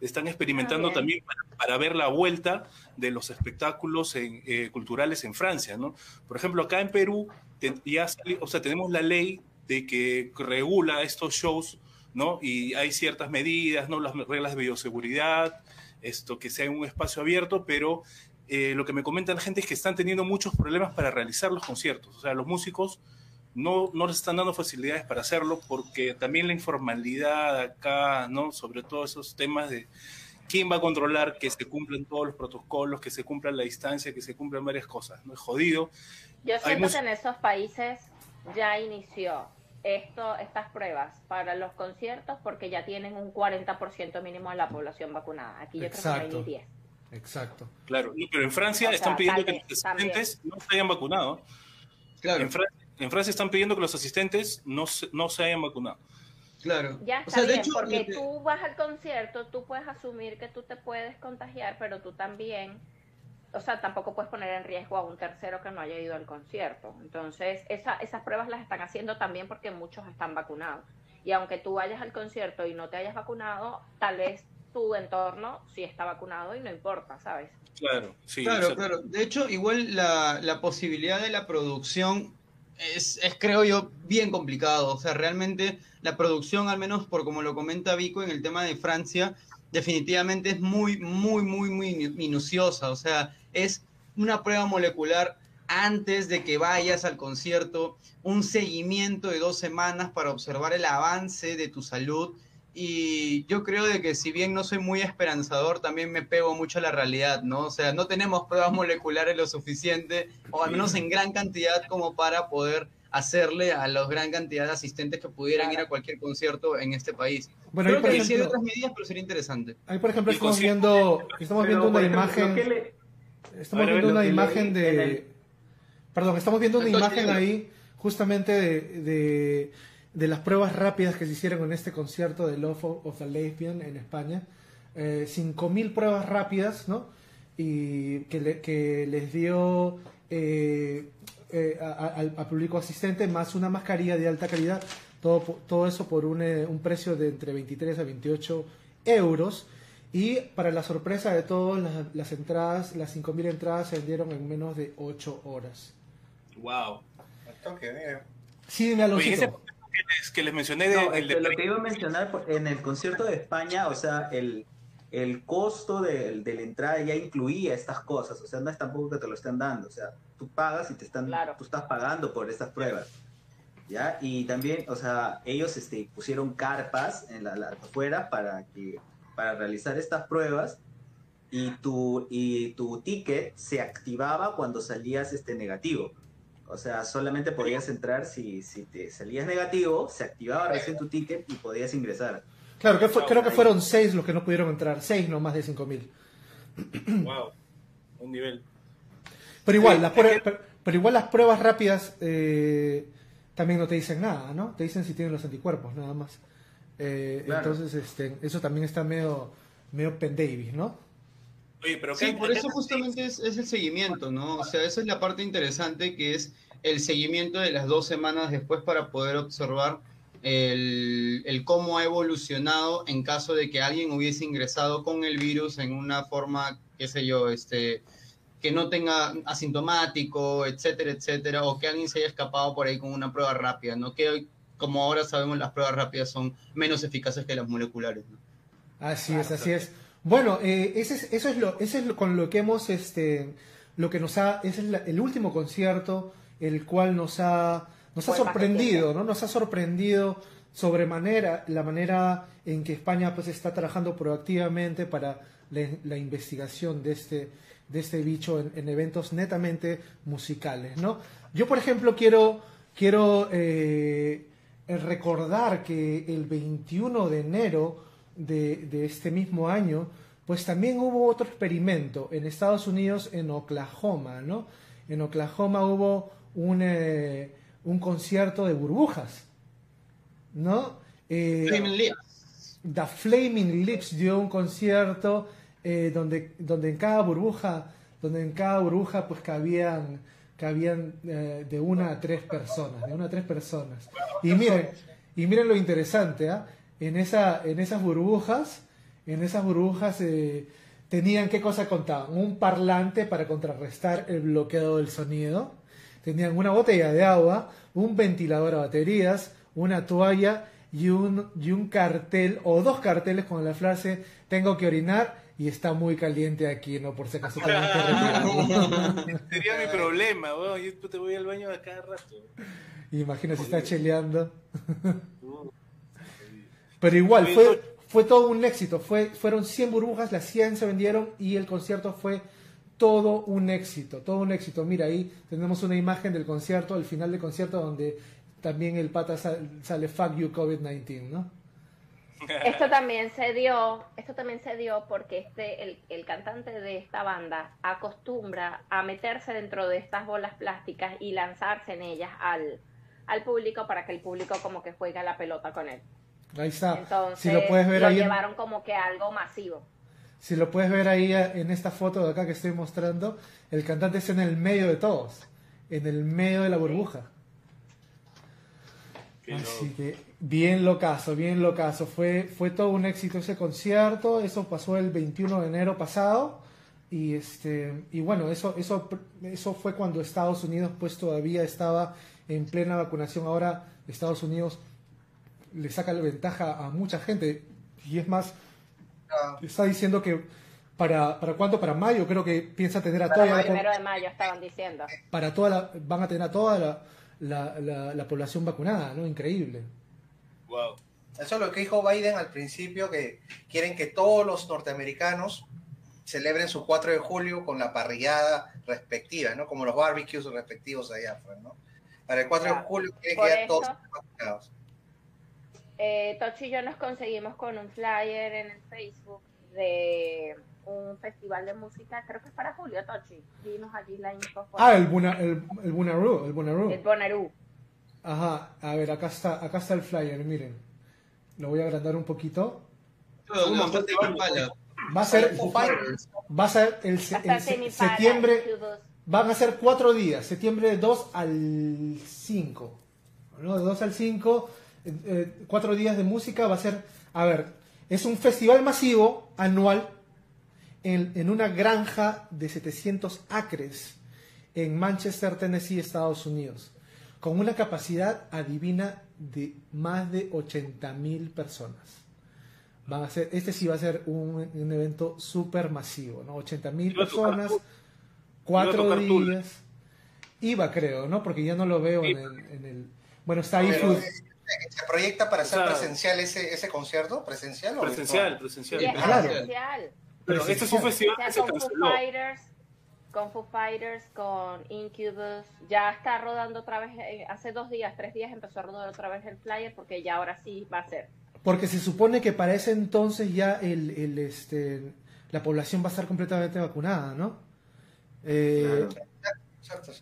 están experimentando ah, también para, para, ver la vuelta de los espectáculos en, eh, culturales en Francia, ¿no? Por ejemplo, acá en Perú te, ya, o sea, tenemos la ley de que regula estos shows, ¿no? Y hay ciertas medidas, ¿no? Las reglas de bioseguridad, esto que sea un espacio abierto, pero eh, lo que me comentan la gente es que están teniendo muchos problemas para realizar los conciertos, o sea, los músicos no, no les están dando facilidades para hacerlo porque también la informalidad acá, ¿no? Sobre todo esos temas de quién va a controlar que se cumplan todos los protocolos, que se cumpla la distancia, que se cumplan varias cosas, ¿no? Es jodido. Yo siento que en esos países ya inició esto, estas pruebas para los conciertos porque ya tienen un 40% mínimo de la población vacunada. Aquí yo creo que no hay ni 10. Exacto. Claro, pero en Francia están pidiendo que los asistentes no se hayan vacunado. Claro. En, Francia están pidiendo que los asistentes no se, no se hayan vacunado. Claro. Ya está bien, porque tú vas al concierto, tú puedes asumir que tú te puedes contagiar, pero tú también, o sea, tampoco puedes poner en riesgo a un tercero que no haya ido al concierto. Entonces, esa, esas pruebas las están haciendo también porque muchos están vacunados. Y aunque tú vayas al concierto y no te hayas vacunado, tal vez tu entorno sí está vacunado y no importa, ¿sabes? Claro, sí. Claro, claro. De hecho, igual la, la posibilidad de la producción es, es, creo yo, bien complicado. O sea, realmente la producción, al menos por como lo comenta Vico en el tema de Francia, definitivamente es muy, muy, muy, muy minuciosa. O sea, es una prueba molecular antes de que vayas al concierto, un seguimiento de dos semanas para observar el avance de tu salud y yo creo de que si bien no soy muy esperanzador, también me pego mucho a la realidad, ¿no? O sea, no tenemos pruebas moleculares lo suficiente, o al menos en gran cantidad como para poder hacerle a la gran cantidad de asistentes que pudieran ir a cualquier concierto en este país. Bueno, creo que sí otras medidas, pero sería interesante. Ahí, por ejemplo, estamos viendo, estamos viendo una imagen... Estamos viendo una imagen de... Perdón, estamos viendo una imagen ahí justamente de de las pruebas rápidas que se hicieron en este concierto de Love of the Lesbian en España. Eh, 5.000 pruebas rápidas, ¿no? Y que, que les dio eh, eh, al público asistente más una mascarilla de alta calidad, todo, todo eso por un, eh, un precio de entre 23 a 28 euros. Y para la sorpresa de todos, las, las entradas, las 5.000 entradas se vendieron en menos de 8 horas. ¡Wow! Sí, me que les mencioné de, lo que iba a mencionar en el concierto de España, o sea, el, el costo de, de, la entrada ya incluía estas cosas, o sea, no es tampoco que te lo estén dando, o sea, tú pagas y te están, tú estás pagando por estas pruebas, ¿ya? Y también, o sea, ellos este, pusieron carpas en la, afuera para, que, para realizar estas pruebas y tu, y tu ticket se activaba cuando salías este negativo. O sea, solamente podías entrar si, si te salías negativo, se activaba recién tu ticket y podías ingresar. Claro, que creo que fueron seis los que no pudieron entrar, seis no más de cinco mil. *clears throat* wow, un nivel. Pero igual, las, pruebas, pero, igual las pruebas rápidas eh, también no te dicen nada, ¿no? Te dicen si tienen los anticuerpos, nada más. Eh, entonces, este, eso también está medio, medio pen ¿no? Sí, por eso justamente es, el seguimiento, ¿no? O sea, esa es la parte interesante que es el seguimiento de las dos semanas después para poder observar el, el, cómo ha evolucionado en caso de que alguien hubiese ingresado con el virus en una forma, qué sé yo, este, que no tenga asintomático, etcétera, etcétera, o que alguien se haya escapado por ahí con una prueba rápida, ¿no? Que hoy, como ahora sabemos, las pruebas rápidas son menos eficaces que las moleculares, ¿no? Así es, así es. Bueno, eh, ese es, eso es lo, ese es con lo que hemos, este, lo que nos ha, ese es el último concierto, el cual nos ha, nos ha sorprendido, ¿no? Nos ha sorprendido sobremanera la manera en que España pues está trabajando proactivamente para la, investigación de este, de este bicho en, eventos netamente musicales, ¿no? Yo, por ejemplo, quiero, quiero eh, recordar que el 21 de enero de, este mismo año, pues también hubo otro experimento en Estados Unidos, en Oklahoma, ¿no? En Oklahoma hubo un, eh, un concierto de burbujas, ¿no? Eh, Flaming Lips. The Flaming Lips dio un concierto eh, donde, donde en cada burbuja, donde en cada burbuja pues cabían, cabían de una a tres personas, de una a tres personas. Y miren, y miren lo interesante, ¿ah? En, esa, en esas burbujas, en esas burbujas eh, tenían qué cosa contaban, un parlante para contrarrestar el bloqueo del sonido, tenían una botella de agua, un ventilador a baterías, una toalla y un, y un cartel o dos carteles con la frase tengo que orinar y está muy caliente aquí, ¿no? Por si acaso *laughs* Sería mi problema, yo te voy al baño a cada rato. Imagina si está cheleando. *laughs* Pero igual, fue, fue todo un éxito. Fue, fueron 100 burbujas, las 100 se vendieron y el concierto fue todo un éxito, todo un éxito. Mira, ahí tenemos una imagen del concierto, al final del concierto, donde también el pata sale, Fuck You COVID-19, ¿no? *laughs* Esto también se dio, esto también se dio porque este, el, el, cantante de esta banda acostumbra a meterse dentro de estas bolas plásticas y lanzarse en ellas al, al público para que el público como que juegue a la pelota con él. Ahí está. Entonces, si lo puedes ver lo llevaron como que algo masivo. Si lo puedes ver ahí en esta foto de acá que estoy mostrando, el cantante está en el medio de todos, en el medio de la burbuja. Así que bien locazo, bien locazo. Fue, fue todo un éxito ese concierto. Eso pasó el 21 de enero pasado. Y este y bueno, eso, eso, eso fue cuando Estados Unidos pues todavía estaba en plena vacunación. Ahora Estados Unidos le saca la ventaja a mucha gente. Y es más, ah. está diciendo que para, para cuánto, para mayo, creo que piensa tener a toda el primero de mayo estaban diciendo. Para toda la, van a tener a toda la la, la, población vacunada, ¿no? Increíble. Wow. Eso es lo que dijo Biden al principio, que quieren que todos los norteamericanos celebren su 4 de julio con la parrillada respectiva, ¿no? Como los barbecues respectivos allá, pues, ¿no? Para el 4 de julio quieren que todos vacunados. Eh, Tochi y yo nos conseguimos con un flyer en el Facebook de un festival de música, creo que es para julio, Tochi. Vimos allí la info. Ah, el, Buna, el, el Bunaru, el Bunaru. El Bonaru. Ajá, a ver, acá está, acá está el flyer, miren. Lo voy a agrandar un poquito. Va a ser, va a ser el, septiembre, van a ser cuatro días, septiembre 2 al 5. ¿no? De 2 al 5, eh, eh, cuatro días de música, va a ser, a ver, es un festival masivo anual en, una granja de 700 acres en Manchester, Tennessee, Estados Unidos, con una capacidad adivina de más de 80.000 personas. Van a ser, este sí va a ser un, evento súper masivo, ¿no? 80.000 personas, cuatro días. Iba, creo, ¿no? Porque ya no lo veo en el, Bueno, está ahí. ¿Se proyecta para hacer presencial ese, ese concierto? ¿Presencial o Presencial, presencial. presencial. Pero esto es un festival que se con Foo Fighters, con Foo Fighters, con Incubus, ya está rodando otra vez, eh, hace dos días, tres días empezó a rodar otra vez el flyer porque ya ahora sí va a ser. Porque se supone que para ese entonces ya el, el este, la población va a estar completamente vacunada, ¿no? Eh, Exacto,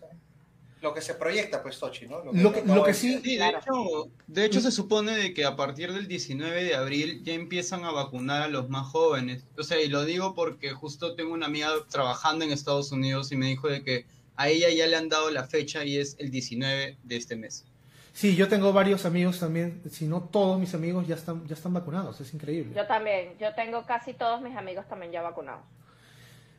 lo que se proyecta, pues, Tochi, ¿no? Lo que, lo que, sí... de, hecho, de hecho, se supone de que a partir del 19 de abril ya empiezan a vacunar a los más jóvenes. O sea, y lo digo porque justo tengo una amiga trabajando en Estados Unidos y me dijo de que a ella ya le han dado la fecha y es el 19 de este mes. Sí, yo tengo varios amigos también, si no todos mis amigos ya están, ya están vacunados, es increíble. Yo también, yo tengo casi todos mis amigos también ya vacunados.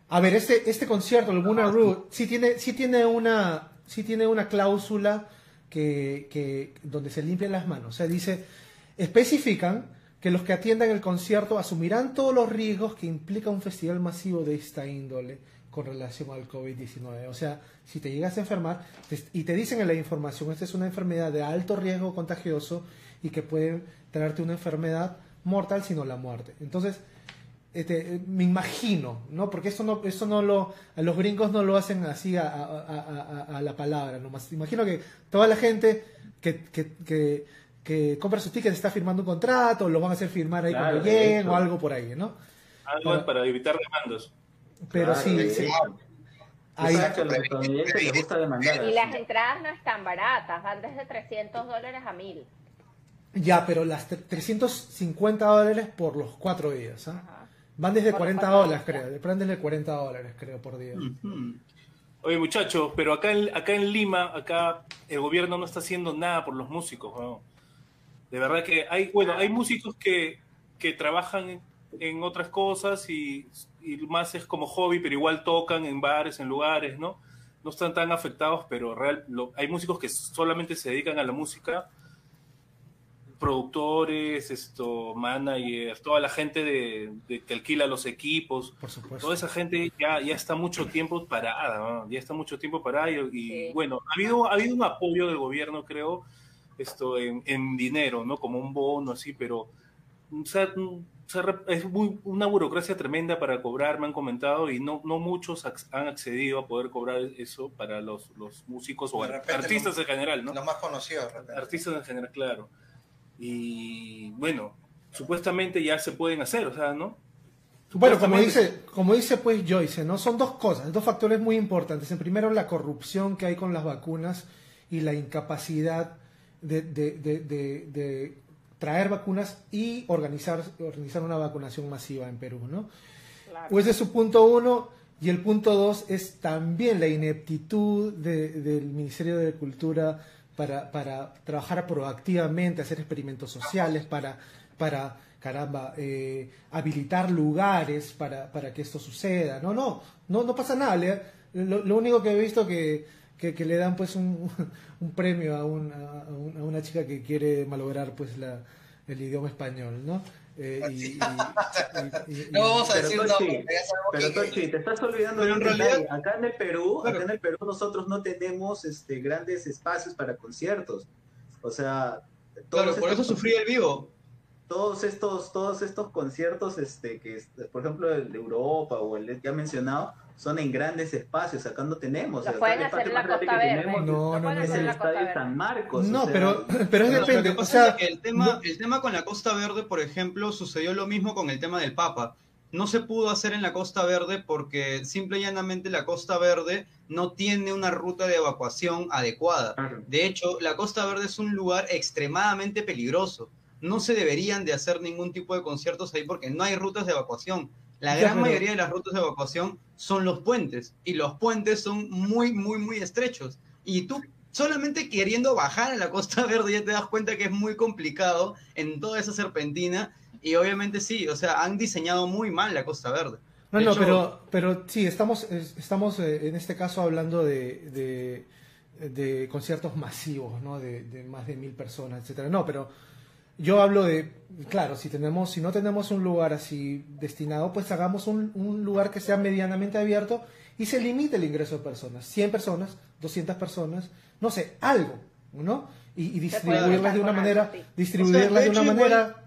A ver, este, este concierto, el Buna Root, sí tiene, sí tiene una, sí tiene una cláusula que, donde se limpian las manos. O sea, dice, especifican que los que atiendan el concierto asumirán todos los riesgos que implica un festival masivo de esta índole con relación al COVID-19. O sea, si te llegas a enfermar y te dicen en la información, esta es una enfermedad de alto riesgo contagioso y que puede traerte una enfermedad mortal, sino la muerte. Entonces, este, me imagino, ¿no? Porque eso no, eso no lo, a los gringos no lo hacen así a, la palabra, nomás. Imagino que toda la gente que, que, que, compra sus tickets está firmando un contrato, lo van a hacer firmar ahí cuando lleguen o algo por ahí, ¿no? Algo para, evitar demandas. Pero sí, sí. Ahí. Y las entradas no están baratas, van desde 300 dólares a 1000. Ya, pero las 350 dólares por los cuatro días. ¿ah? Van desde 40 dólares, creo. Van desde 40 dólares, creo, por día. Oye, muchachos, pero acá en, acá en Lima, acá el gobierno no está haciendo nada por los músicos, ¿no? De verdad que hay, bueno, hay músicos que, que trabajan en otras cosas y, más es como hobby, pero igual tocan en bares, en lugares, ¿no? No están tan afectados, pero real, hay músicos que solamente se dedican a la música productores, esto, managers, toda la gente de, que alquila los equipos, toda esa gente ya, ya está mucho tiempo parada, ya está mucho tiempo parada y, bueno, ha habido, ha habido un apoyo del gobierno, creo, esto en, dinero, ¿no? Como un bono así, pero o sea, es muy, una burocracia tremenda para cobrar, me han comentado, y no, no muchos ac- han accedido a poder cobrar eso para los, los músicos o De repente artistas lo- en general, ¿no? Los más conocidos, de repente. Artistas en general, claro. Y bueno, supuestamente ya se pueden hacer, o sea, ¿no? Bueno, como dice, como dice pues Joyce, ¿no? Son dos cosas, dos factores muy importantes. En primero, la corrupción que hay con las vacunas y la incapacidad de, de- de- de- de traer vacunas y organizar, organizar una vacunación masiva en Perú, ¿no? Claro. Pues ese es su punto uno. Y el punto dos es también la ineptitud de- del Ministerio de Cultura para, para trabajar proactivamente, hacer experimentos sociales, para, para caramba, eh, habilitar lugares para, para que esto suceda. No, no, no, no pasa nada. Le- lo, lo único que he visto que, que, le dan pues un, *laughs* un premio a, un- a, un- a una chica que quiere malograr pues la, el idioma español, ¿no? Eh, y- y- y- y- y- *laughs* No vamos a decir no, Tochi, ya Pero Tochi, te estás olvidando de un realidad-. Acá en el Perú, Claro. acá en el Perú nosotros no tenemos este grandes espacios para conciertos. O sea, todos Claro, por eso sufrí el vivo. todos estos, todos estos conciertos, este, que por ejemplo el de Europa o el que ha mencionado, son en grandes espacios, acá no tenemos. Lo pueden el hacer en la Costa Verde. tenemos No, no, es hacer el en la Costa estadio Verde. San Marcos. No, o sea, pero, pero es depende. O sea, es que el tema, el tema con la Costa Verde, por ejemplo, sucedió lo mismo con el tema del Papa. No se pudo hacer en la Costa Verde porque simple y llanamente la Costa Verde no tiene una ruta de evacuación adecuada. Claro. De hecho, la Costa Verde es un lugar extremadamente peligroso. No se deberían de hacer ningún tipo de conciertos ahí porque no hay rutas de evacuación. La *laughs* Ya, gran pero- mayoría de las rutas de evacuación son los puentes y los puentes son muy, muy, muy estrechos. Y tú solamente queriendo bajar a la Costa *laughs* Verde ya te das cuenta que es muy complicado en toda esa serpentina. Y obviamente sí, o sea, han diseñado muy mal la Costa Verde. No, De no, hecho- pero, pero sí, estamos, es- estamos eh, en este caso hablando de, de, de conciertos masivos, ¿no? De, de más de mil personas, etcétera. No, pero yo hablo de, claro, si tenemos, si no tenemos un lugar así destinado, pues hagamos un, un lugar que sea medianamente abierto y se limite el ingreso de personas, 100 personas, 200 personas, no sé, algo, ¿no? Y, distribuirlas de una manera, distribuirlas O sea, de de una manera.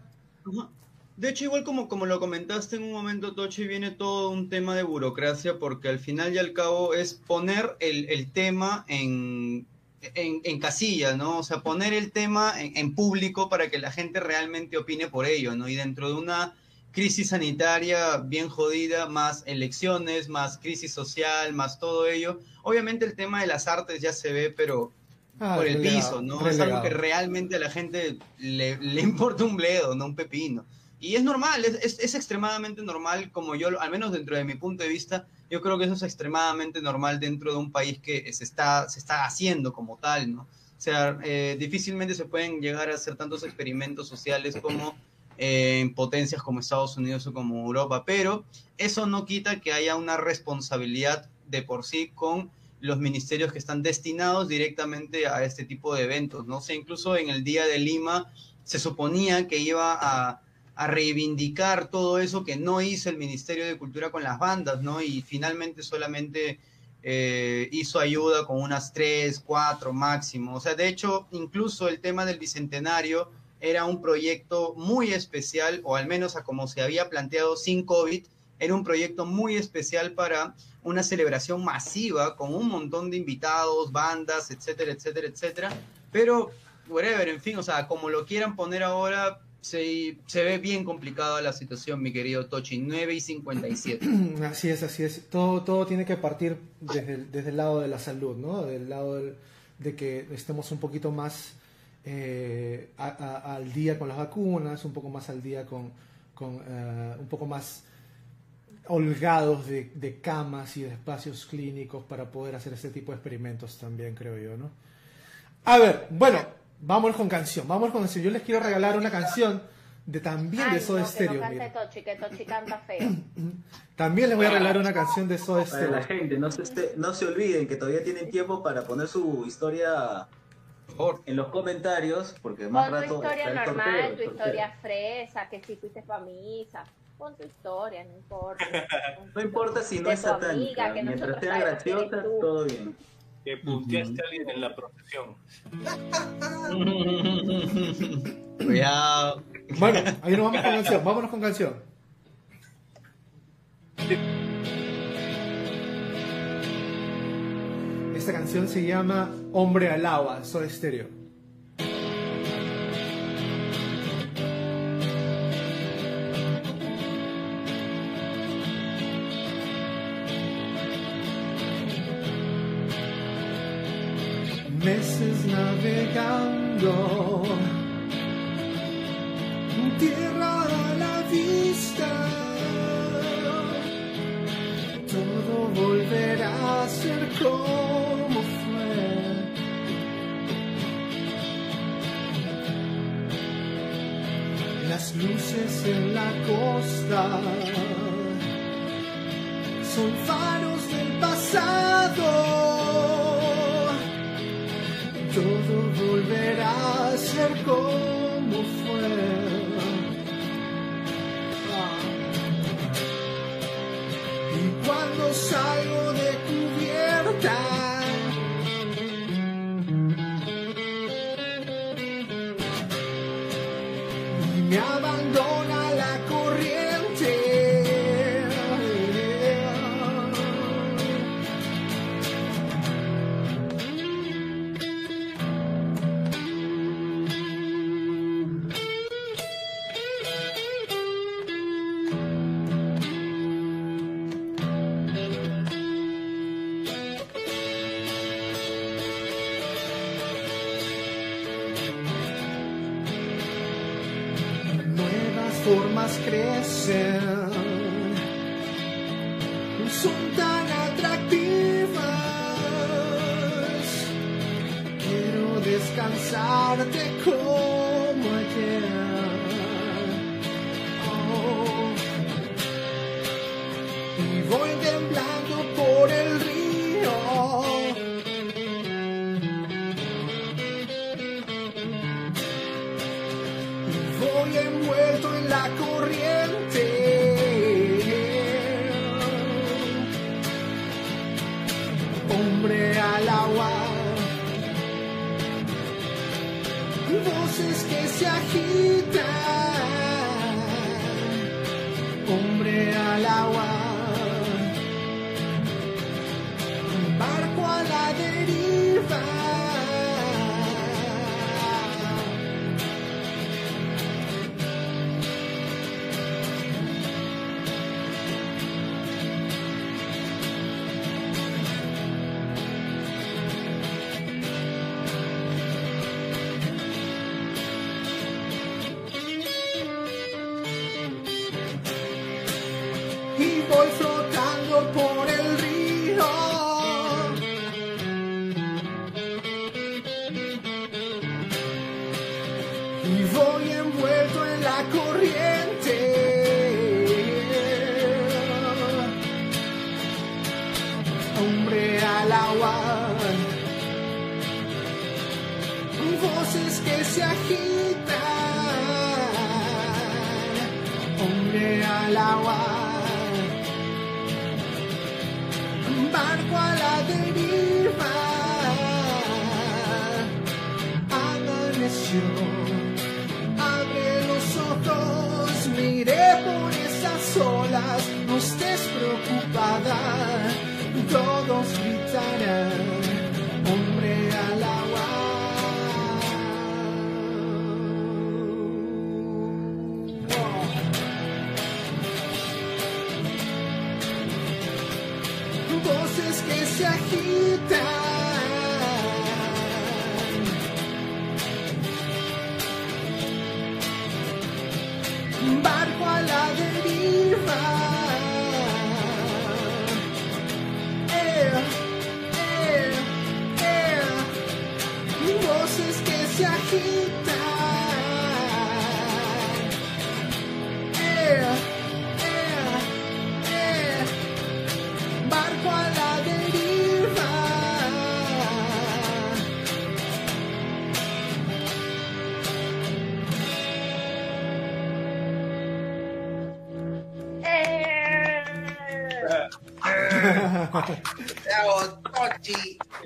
De hecho, igual como, como lo comentaste en un momento, Tochi, viene todo un tema de burocracia porque al final y al cabo es poner el, el tema en, en, en casilla, ¿no? O sea, poner el tema en, en público para que la gente realmente opine por ello, ¿no? Y dentro de una crisis sanitaria bien jodida, más elecciones, más crisis social, más todo ello, obviamente el tema de las artes ya se ve, pero Ah, por el relegado, piso, ¿no? Es algo que realmente a la gente le, le importa un bledo, no un pepino. Y es normal, es, es, es extremadamente normal, como yo, al menos dentro de mi punto de vista, yo creo que eso es extremadamente normal dentro de un país que se está, se está haciendo como tal, ¿no? O sea, eh, difícilmente se pueden llegar a hacer tantos experimentos sociales como eh, en potencias como Estados Unidos o como Europa, pero eso no quita que haya una responsabilidad de por sí con los ministerios que están destinados directamente a este tipo de eventos, ¿no? O sea, incluso en el Día de Lima se suponía que iba a, a reivindicar todo eso que no hizo el Ministerio de Cultura con las bandas, ¿no? Y finalmente solamente eh, hizo ayuda con unas tres, cuatro máximo. O sea, de hecho, incluso el tema del Bicentenario era un proyecto muy especial, o al menos a como se había planteado sin COVID, era un proyecto muy especial para una celebración masiva con un montón de invitados, bandas, etcétera, etcétera, etcétera. Pero, whatever, en fin, o sea, como lo quieran poner ahora, se, ve bien complicada la situación, mi querido Tochi. 9 y 57. *clears throat* Así es, así es. Todo, todo tiene que partir desde desde el lado de la salud, ¿no? Del lado de que estemos un poquito más eh, al día con las vacunas, un poco más al día con, con eh, un poco más holgados de, de camas y de espacios clínicos para poder hacer este tipo de experimentos también, creo yo, ¿no? A ver, bueno, vamos con canción, vamos con canción. Yo les quiero regalar una canción de también de Ay, Soda no, que Stereo. no cante. Tochi, que Tochi canta feo. *clears throat* También les voy a regalar una canción de Soda Para la Stereo. gente, no se, no se olviden que todavía tienen tiempo para poner su historia en los comentarios, porque más Pon tu rato historia está el normal, tu sorteo. historia fresa, que si fuiste pa' misa. Pon tu historia, no importa. *laughs* No importa si no De es tu amiga, satánica, que mientras sea graciosa, todo bien que punteaste a alguien en la profesión. Cuidado. Bueno, ahí nos vamos con canción. Vámonos con canción. Esta canción se llama Hombre al agua, Soy Estéreo. navegando. Tierra a la vista, todo volverá a ser como fue. Las luces en la costa son. miracle.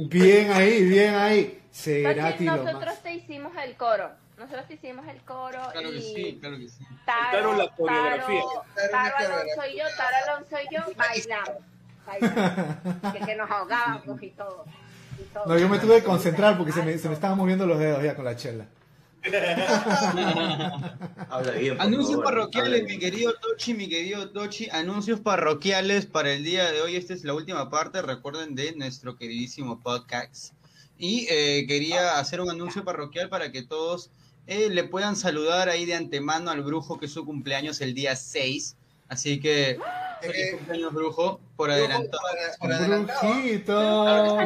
bien ahí, bien ahí. Será nosotros te hicimos el coro. Nosotros te hicimos el coro. Claro y... que sí, claro que sí. Taro, la coreografía. Taro, Alonso y yo, Taro Alonso y yo bailamos. que, nos ahogábamos y todo. No, yo me tuve que concentrar porque se me, se me estaban moviendo los dedos ya con la chela. Habla bien. por Anuncios favor, parroquiales, mi querido Tochi, mi querido Tochi. Anuncios parroquiales para el día de hoy. Esta es la última parte, recuerden, de nuestro queridísimo podcast. Y eh, quería hacer un anuncio parroquial para que todos eh, le puedan saludar ahí de antemano al brujo, que es su cumpleaños el día 6. Así que, feliz Eh, cumpleaños, brujo, por adelantado. Para- para adelantado. Brujito.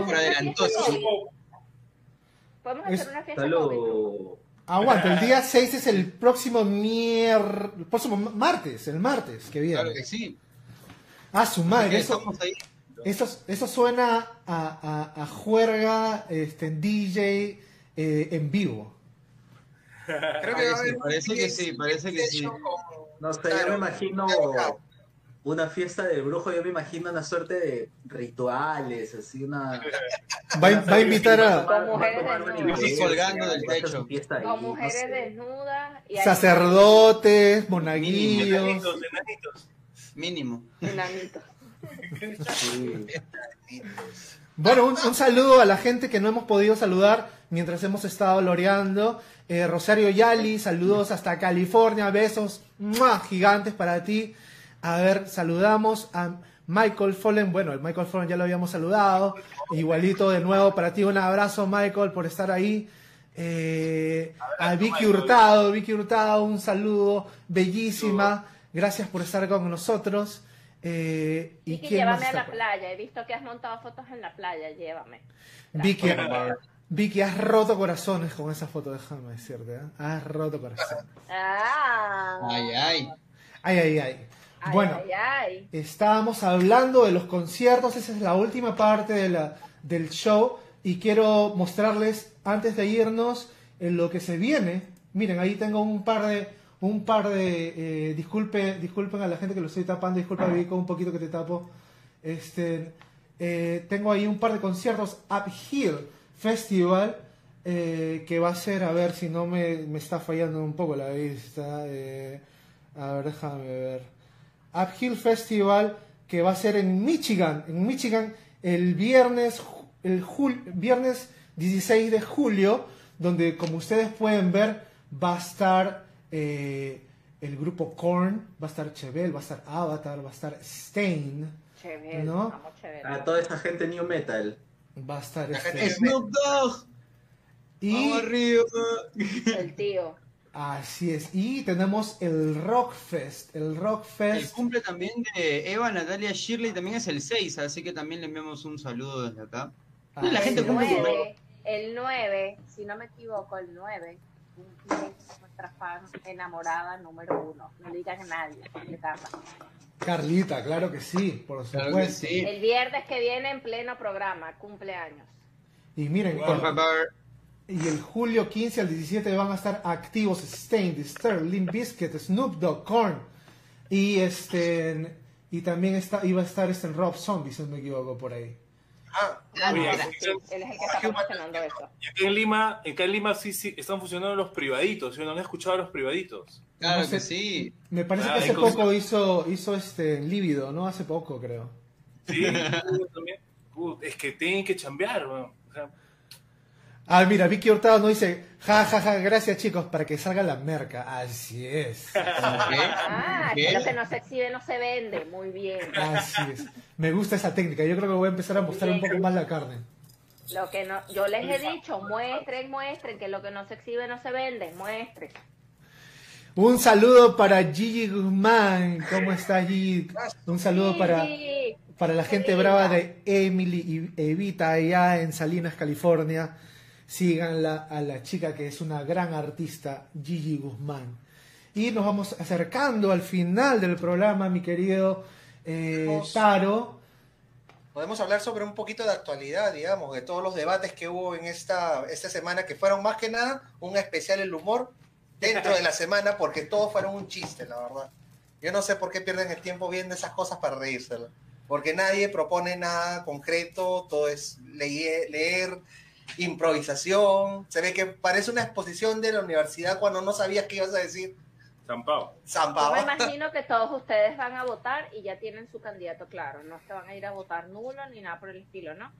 Por adelantado. Podemos hacer una fiesta. Salud. Aguanta, el día *laughs* 6 es el próximo mier... el próximo martes, el martes que viene. Claro que sí. Ah, su madre, eso, ahí. eso, eso suena a, a, a juerga, este, DJ eh, en vivo. *laughs* Creo que va a Parece, que sí, parece que sí. No sé, Claro, yo me imagino claro. Una fiesta del brujo, yo me imagino una suerte de rituales, así una... Va, a- va a invitar a Con mujeres desnudas. Colgando del techo. Con mujeres desnudas y sacerdotes, monaguillos. Enanitos, enanitos. Mínimo. enanitos. Bueno, un, un saludo a la gente que no hemos podido saludar mientras hemos estado loreando. Eh, Rosario Yali, saludos hasta California, besos ¡mua! gigantes para ti. A ver, saludamos a Michael Follen. Bueno, el Michael Follen ya lo habíamos saludado. Igualito de nuevo para ti, un abrazo Michael por estar ahí. Eh, a Vicky Hurtado, Vicky Hurtado, un saludo, bellísima. Gracias por estar con nosotros. Eh, ¿Y Vicky, llévame a la por- playa. He visto que has montado fotos en la playa. Llévame. Vicky, Vicky, has roto corazones con esa foto, déjame decirte. ¿eh? Has roto corazones. Ah. Ay, ay. Ay, ay, ay. Ay, Bueno, ay, ay. estábamos hablando de los conciertos, esa es la última parte de la, del show y quiero mostrarles antes de irnos en lo que se viene. Miren, ahí tengo un par de, un par de, eh, disculpe, disculpen a la gente que lo estoy tapando, disculpa Vico, un poquito que te tapo. Este, eh, tengo ahí un par de conciertos, Uphill Festival, eh, que va a ser, a ver si no me, me está fallando un poco la vista. a ver, déjame ver. Uphill Festival que va a ser en Michigan, en Michigan el viernes, el jul- viernes 16 de julio, donde como ustedes pueden ver va a estar eh, el grupo Korn, va a estar Chevelle, va a estar Avatar, va a estar Stain, Chévere. ¿No? A toda esa gente new metal. va a estar este, Snoop Dogg. y Vamos arriba. El tío. Así es, y tenemos el Rock Fest, el Rock El cumple también de Eva Natalia Shirley también es el 6, así que también le enviamos un saludo desde acá. Ah, la gente el cumple su 9, el 9, si no me equivoco, el 9 cumple nuestra fan enamorada número uno. No le digan a nadie, de Carla. Carlita, claro que sí, por Claro supuesto. sí. El viernes que viene en pleno programa, cumpleaños. Y miren, Por favor. Y el julio 15 al 17 van a estar activos Stain, Disturbed, Limp Bizkit, Snoop Dogg, Korn. Y este y también está, iba a estar este Rob Zombie, si no me equivoco, por ahí. Ah, Oye, Él aquí- es el que está promocionando en Lima, acá en Lima sí, sí están funcionando los privaditos, ¿sí? ¿No han escuchado los privaditos? Claro No sé. que sí. Me parece Ah, que hace cosas. poco hizo, hizo este Lívido, ¿no? Hace poco, creo. Sí, también. Es que tienen que chambear, weón. O sea, Ah, mira, Vicky Hurtado nos dice, ja, ja, ja, gracias chicos, para que salga la merca. Así es. Ah, ¿Qué? que lo que no se exhibe no se vende. Muy bien. Así es. Me gusta esa técnica. Yo creo que voy a empezar a mostrar un poco más la carne. Lo que no, yo les he dicho, muestren, muestren, que lo que no se exhibe no se vende, muestren. Un saludo para Gigi Guzmán. ¿Cómo está Gigi? Un saludo para, para la gente brava de Emily y Evita allá en Salinas, California. Síganla a la chica que es una gran artista, Gigi Guzmán. Y nos vamos acercando al final del programa, mi querido eh. Taro. podemos hablar sobre un poquito de actualidad, digamos, de todos los debates que hubo en esta, esta semana, que fueron más que nada un especial el humor dentro de la semana, porque todos fueron un chiste, la verdad. Yo no sé por qué pierden el tiempo viendo esas cosas para reírselo. Porque nadie propone nada concreto, todo es leye- leer improvisación. Se ve que parece una exposición de la universidad cuando no sabías qué ibas a decir. Zampao. Yo Zampaba. me imagino que todos ustedes van a votar y ya tienen su candidato claro. No se van a ir a votar nulo ni nada por el estilo, ¿no?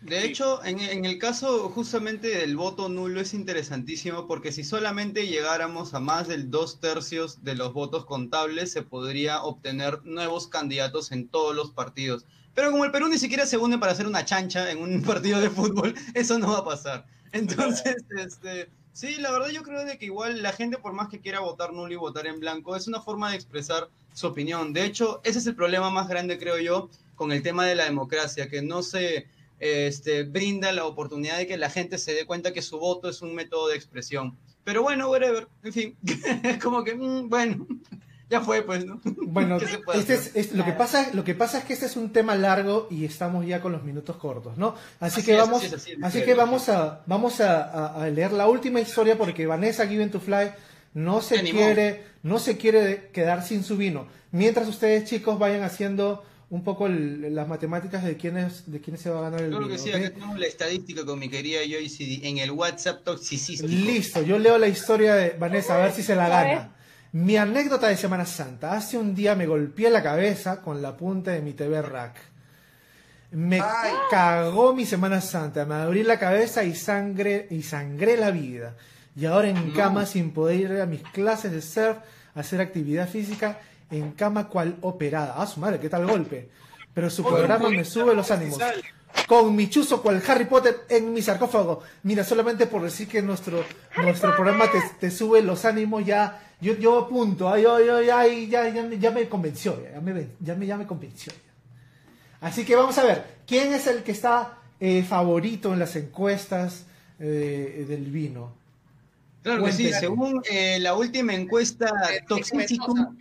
De Sí. hecho, en, en el caso justamente del voto nulo es interesantísimo porque si solamente llegáramos a más del dos tercios de los votos contables, se podría obtener nuevos candidatos en todos los partidos. Pero como el Perú ni siquiera se une para hacer una chancha en un *laughs* partido de fútbol, eso no va a pasar. Entonces, *laughs* este, sí, la verdad yo creo de que igual la gente, por más que quiera votar nulo y votar en blanco, es una forma de expresar su opinión. De hecho, ese es el problema más grande, creo yo, con el tema de la democracia, que no se este, brinda la oportunidad de que la gente se dé cuenta que su voto es un método de expresión. Pero bueno, whatever, en fin, es *laughs* como que, mm, bueno, ya fue, pues, ¿no? Bueno, *laughs* ¿Qué se puede este es, hacer? es- lo, que pasa, lo que pasa es que este es un tema largo y estamos ya con los minutos cortos, ¿no? Así, Así que es, vamos, así es, así es, así sí, que vamos a, vamos a, leer la última historia porque Vanessa Given to Fly no se animó. quiere, no se quiere quedar sin su vino. Mientras ustedes chicos vayan haciendo un poco el- las matemáticas de quiénes, de quiénes se va a ganar el Claro vino. que sí, ¿ok? acá tenemos la estadística con mi querida Joyce en el WhatsApp toxicístico. Listo, yo leo la historia de Vanessa, a ver si se la gana. Mi anécdota de Semana Santa. Hace un día me golpeé la cabeza con la punta de mi TV Rack. Me Ay. cagó mi Semana Santa, me abrí la cabeza y sangre y sangré la vida. Y ahora en No. cama sin poder ir a mis clases de surf, hacer actividad física, en cama cual operada. Ah, su madre, qué tal golpe. Pero su programa me sube los ánimos. Con mi chuzo cual Harry Potter en mi sarcófago. Mira, solamente por decir que nuestro, nuestro programa te, te sube los ánimos, ya yo, yo apunto, ay, ay, ay, ay, ya, ya, me- ya me convenció, ya me, ya me, ya me convenció. ya. Así que vamos a ver, ¿quién es el que está eh, favorito en las encuestas eh, del vino? Claro que sí, según eh, la última encuesta Toxicicum.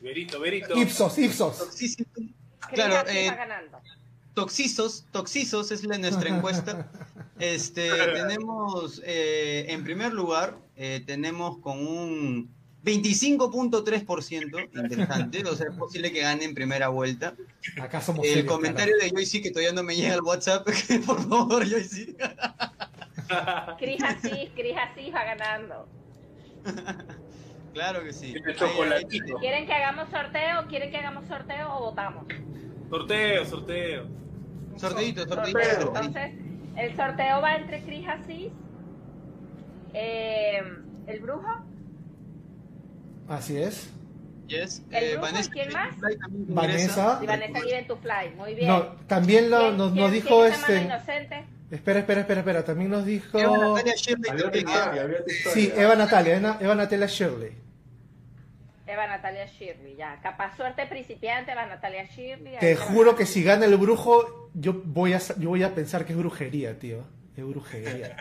Verito, Verito. Ipsos, Ipsos. Toxicicum, Claro, eh, ganando. Toxisos, Toxisos es la, nuestra encuesta. Este, *laughs* tenemos, eh, en primer lugar, eh, tenemos con un 25.3%, interesante, o sea, es posible que gane en primera vuelta. Acá somos El serios, comentario de Joyce que todavía no me llega al WhatsApp, *laughs* que por favor, Joyce. Cris así, Cris así va ganando. *laughs* Claro que sí. ¿Quieren que hagamos sorteo? ¿Quieren que hagamos sorteo o votamos? Sorteo, sorteo. Sorteito, sorteito. Entonces, el sorteo va entre Cris Asís, eh, el brujo, Así es. Yes. ¿El Eh, brujo? Vanessa, ¿Y quién más? Vanessa. y Vanessa Given to Fly. Muy bien. No, también lo- ¿Quién- nos, quién- nos dijo este. inocente? Espera, espera, espera, espera. También nos dijo. Eva Natalia Shirley ¿eh? Sí, Eva Natalia, Eva, Eva Natalia Shirley. Eva Natalia Shirley, ya. Capaz suerte principiante, Eva Natalia Shirley. Te va juro que si gana el brujo, yo voy a, yo voy a pensar que es brujería, tío. Es brujería.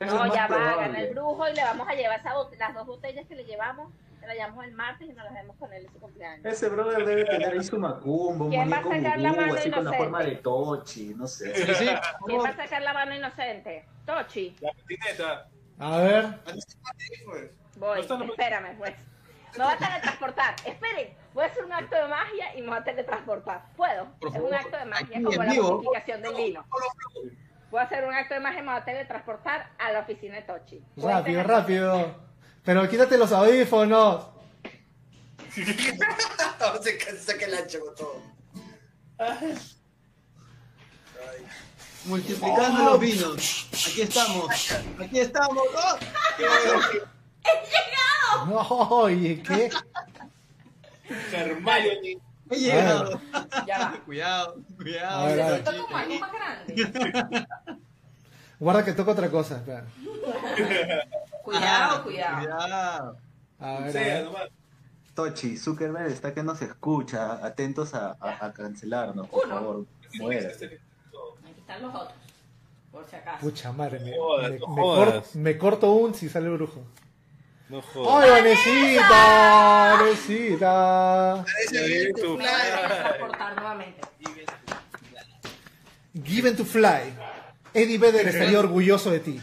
Es No, ya va, probable. gana el brujo y le vamos a llevar esa bot- las dos botellas que le llevamos, se las llevamos el martes y nos las vemos con él en su cumpleaños. Ese brother debe tener ahí su macumbo, un ¿Quién va a muñeco sacar la mano así con la inocente? forma de Tochi, no sé. Sí, sí, por ¿Quién va a sacar la mano inocente? Tochi. La patineta. A ver. Pues, Voy, la- espérame, pues. Me voy a teletransportar. Esperen, voy a hacer un acto de magia y me voy a teletransportar. ¿Puedo? Por es un acto de magia Aquí como la vivo. multiplicación del vino. Voy a hacer un acto de magia y me voy a teletransportar a la oficina de Tochi. Rápido, rápido. Pero quítate los audífonos. No, *laughs* se ca- saca el ancho con todo. Multiplicando los vinos. Aquí estamos. Aquí estamos. *laughs* ¡Oh! Oye, ¿qué? Hermione. He llegado. Ya va. Cuidado, cuidado. Ver, como algo más grande. *laughs* Guarda que toca otra cosa. espera. *laughs* Cuidado, Ah, cuidado. Cuidado. A ver, a Sea, ver. nomás. Tochi, Zuckerberg está que no se escucha. Atentos a, a- a cancelarnos, por Uno. favor. Muera. Aquí están los otros. Por si acaso. Pucha madre, me, Jodas, me- no me jodas. cor- me corto un si sale el brujo. No jodas. ¡Ay, Vanesita! ¡Vanesita! Parece teletransportar nuevamente. Given to fly. Eddie Vedder estaría orgulloso de ti.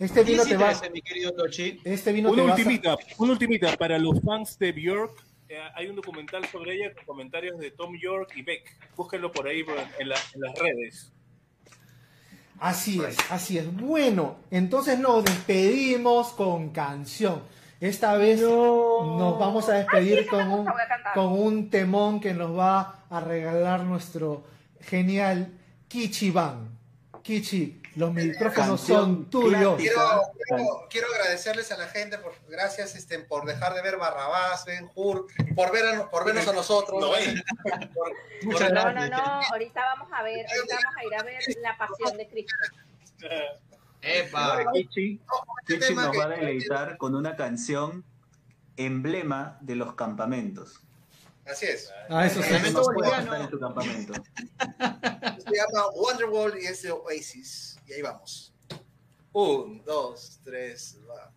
Este vino te va. mi querido Tochi. Este vino te Una a- ultimita, una ultimita para los fans de Bjork. eh, hay un documental sobre ella con comentarios de Tom York y Beck. Búsquenlo por ahí por- en, la- en las redes. Así es, así es. Bueno, entonces nos despedimos con canción. Esta vez nos vamos a despedir Ay, con, un, con temón que nos va a regalar nuestro genial Kichi Ban. Kichi, los micrófonos son tuyos. Quiero, quiero, quiero agradecerles a la gente, por, gracias este, por dejar de ver Barrabás, Ben Hur, por, ver a- por vernos a nosotros. No, eh. por- Muchas por- No, no, no, ahorita vamos a ver, ahorita vamos a ir a ver La Pasión de Cristo. Epa. Kichi, este Kichi nos va a deleitar con una canción emblema de los campamentos. Así es. Ah, eso sí. Puede boliviano. estar en tu campamento. *laughs* Se llama Wonderwall y es de Oasis. Y ahí vamos. Un, dos, tres, va.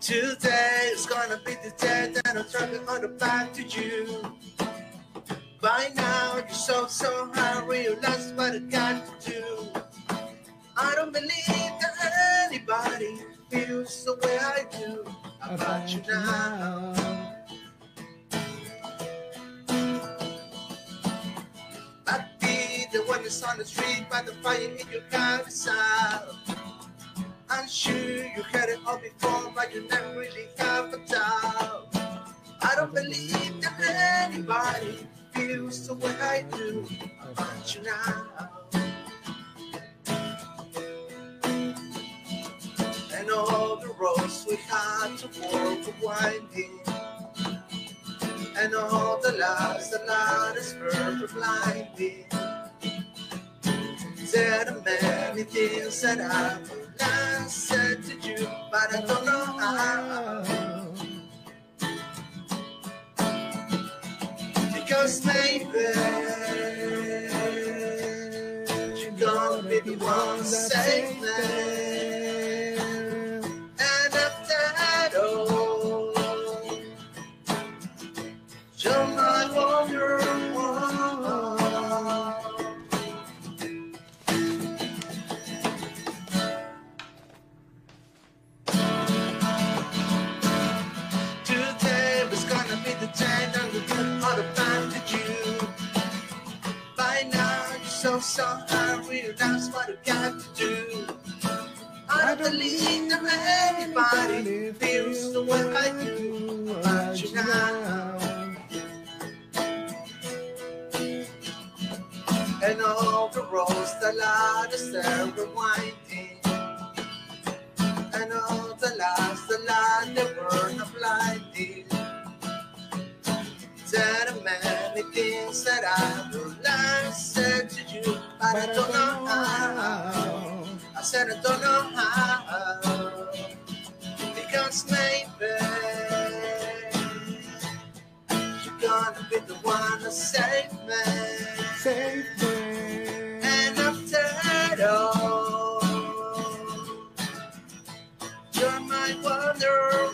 Today is gonna be the day that I'm turning on the back to you. By now you're so so high, realize what I got to do. I don't believe that anybody feels the way I do about you now. I'd be the one that's on the street by the fire in your car. I'm sure you heard it all before, but you never really have a doubt. I don't believe that anybody feels the way I do about you now. And all the roads we had to walk were winding. And all the lies the is were blinding. There are many things that I not said to you, but I don't know how. Because maybe you're gonna be the one to save you're so so high, realize what you got to do. I don't believe that anybody feels the way I do about you now. And all the roads that us there were winding. And all the lights, the light that were not blinding. There are many things that I like said to you, but I don't know how. I said I don't know how. Because maybe you're gonna be the one to save me. Save me. And after all, you're my wonder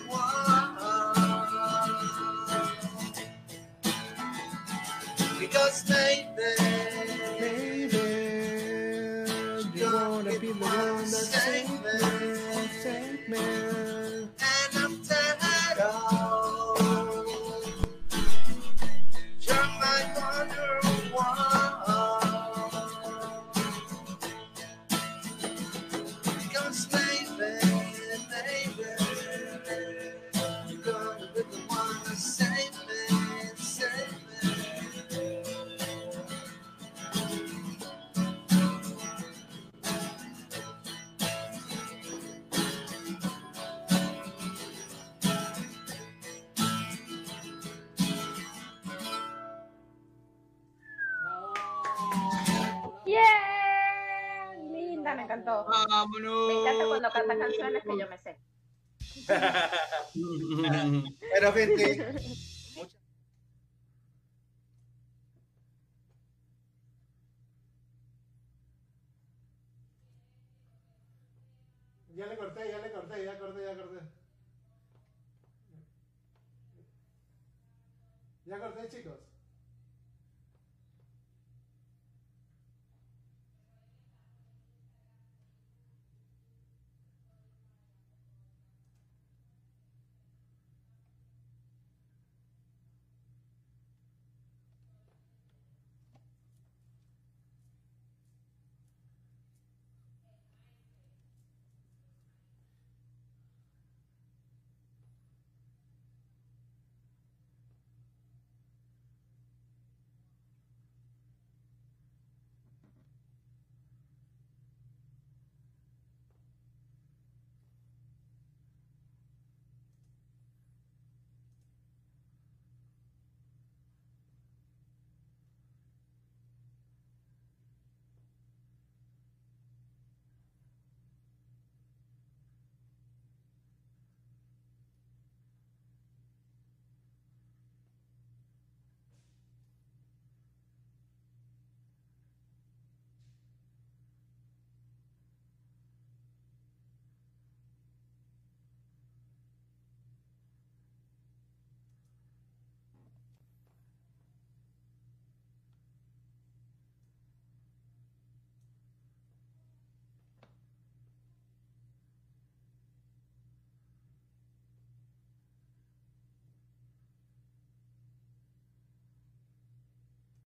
Encantó. Vámonos. Me encanta cuando canta canciones que yo me sé. *laughs* Pero gente,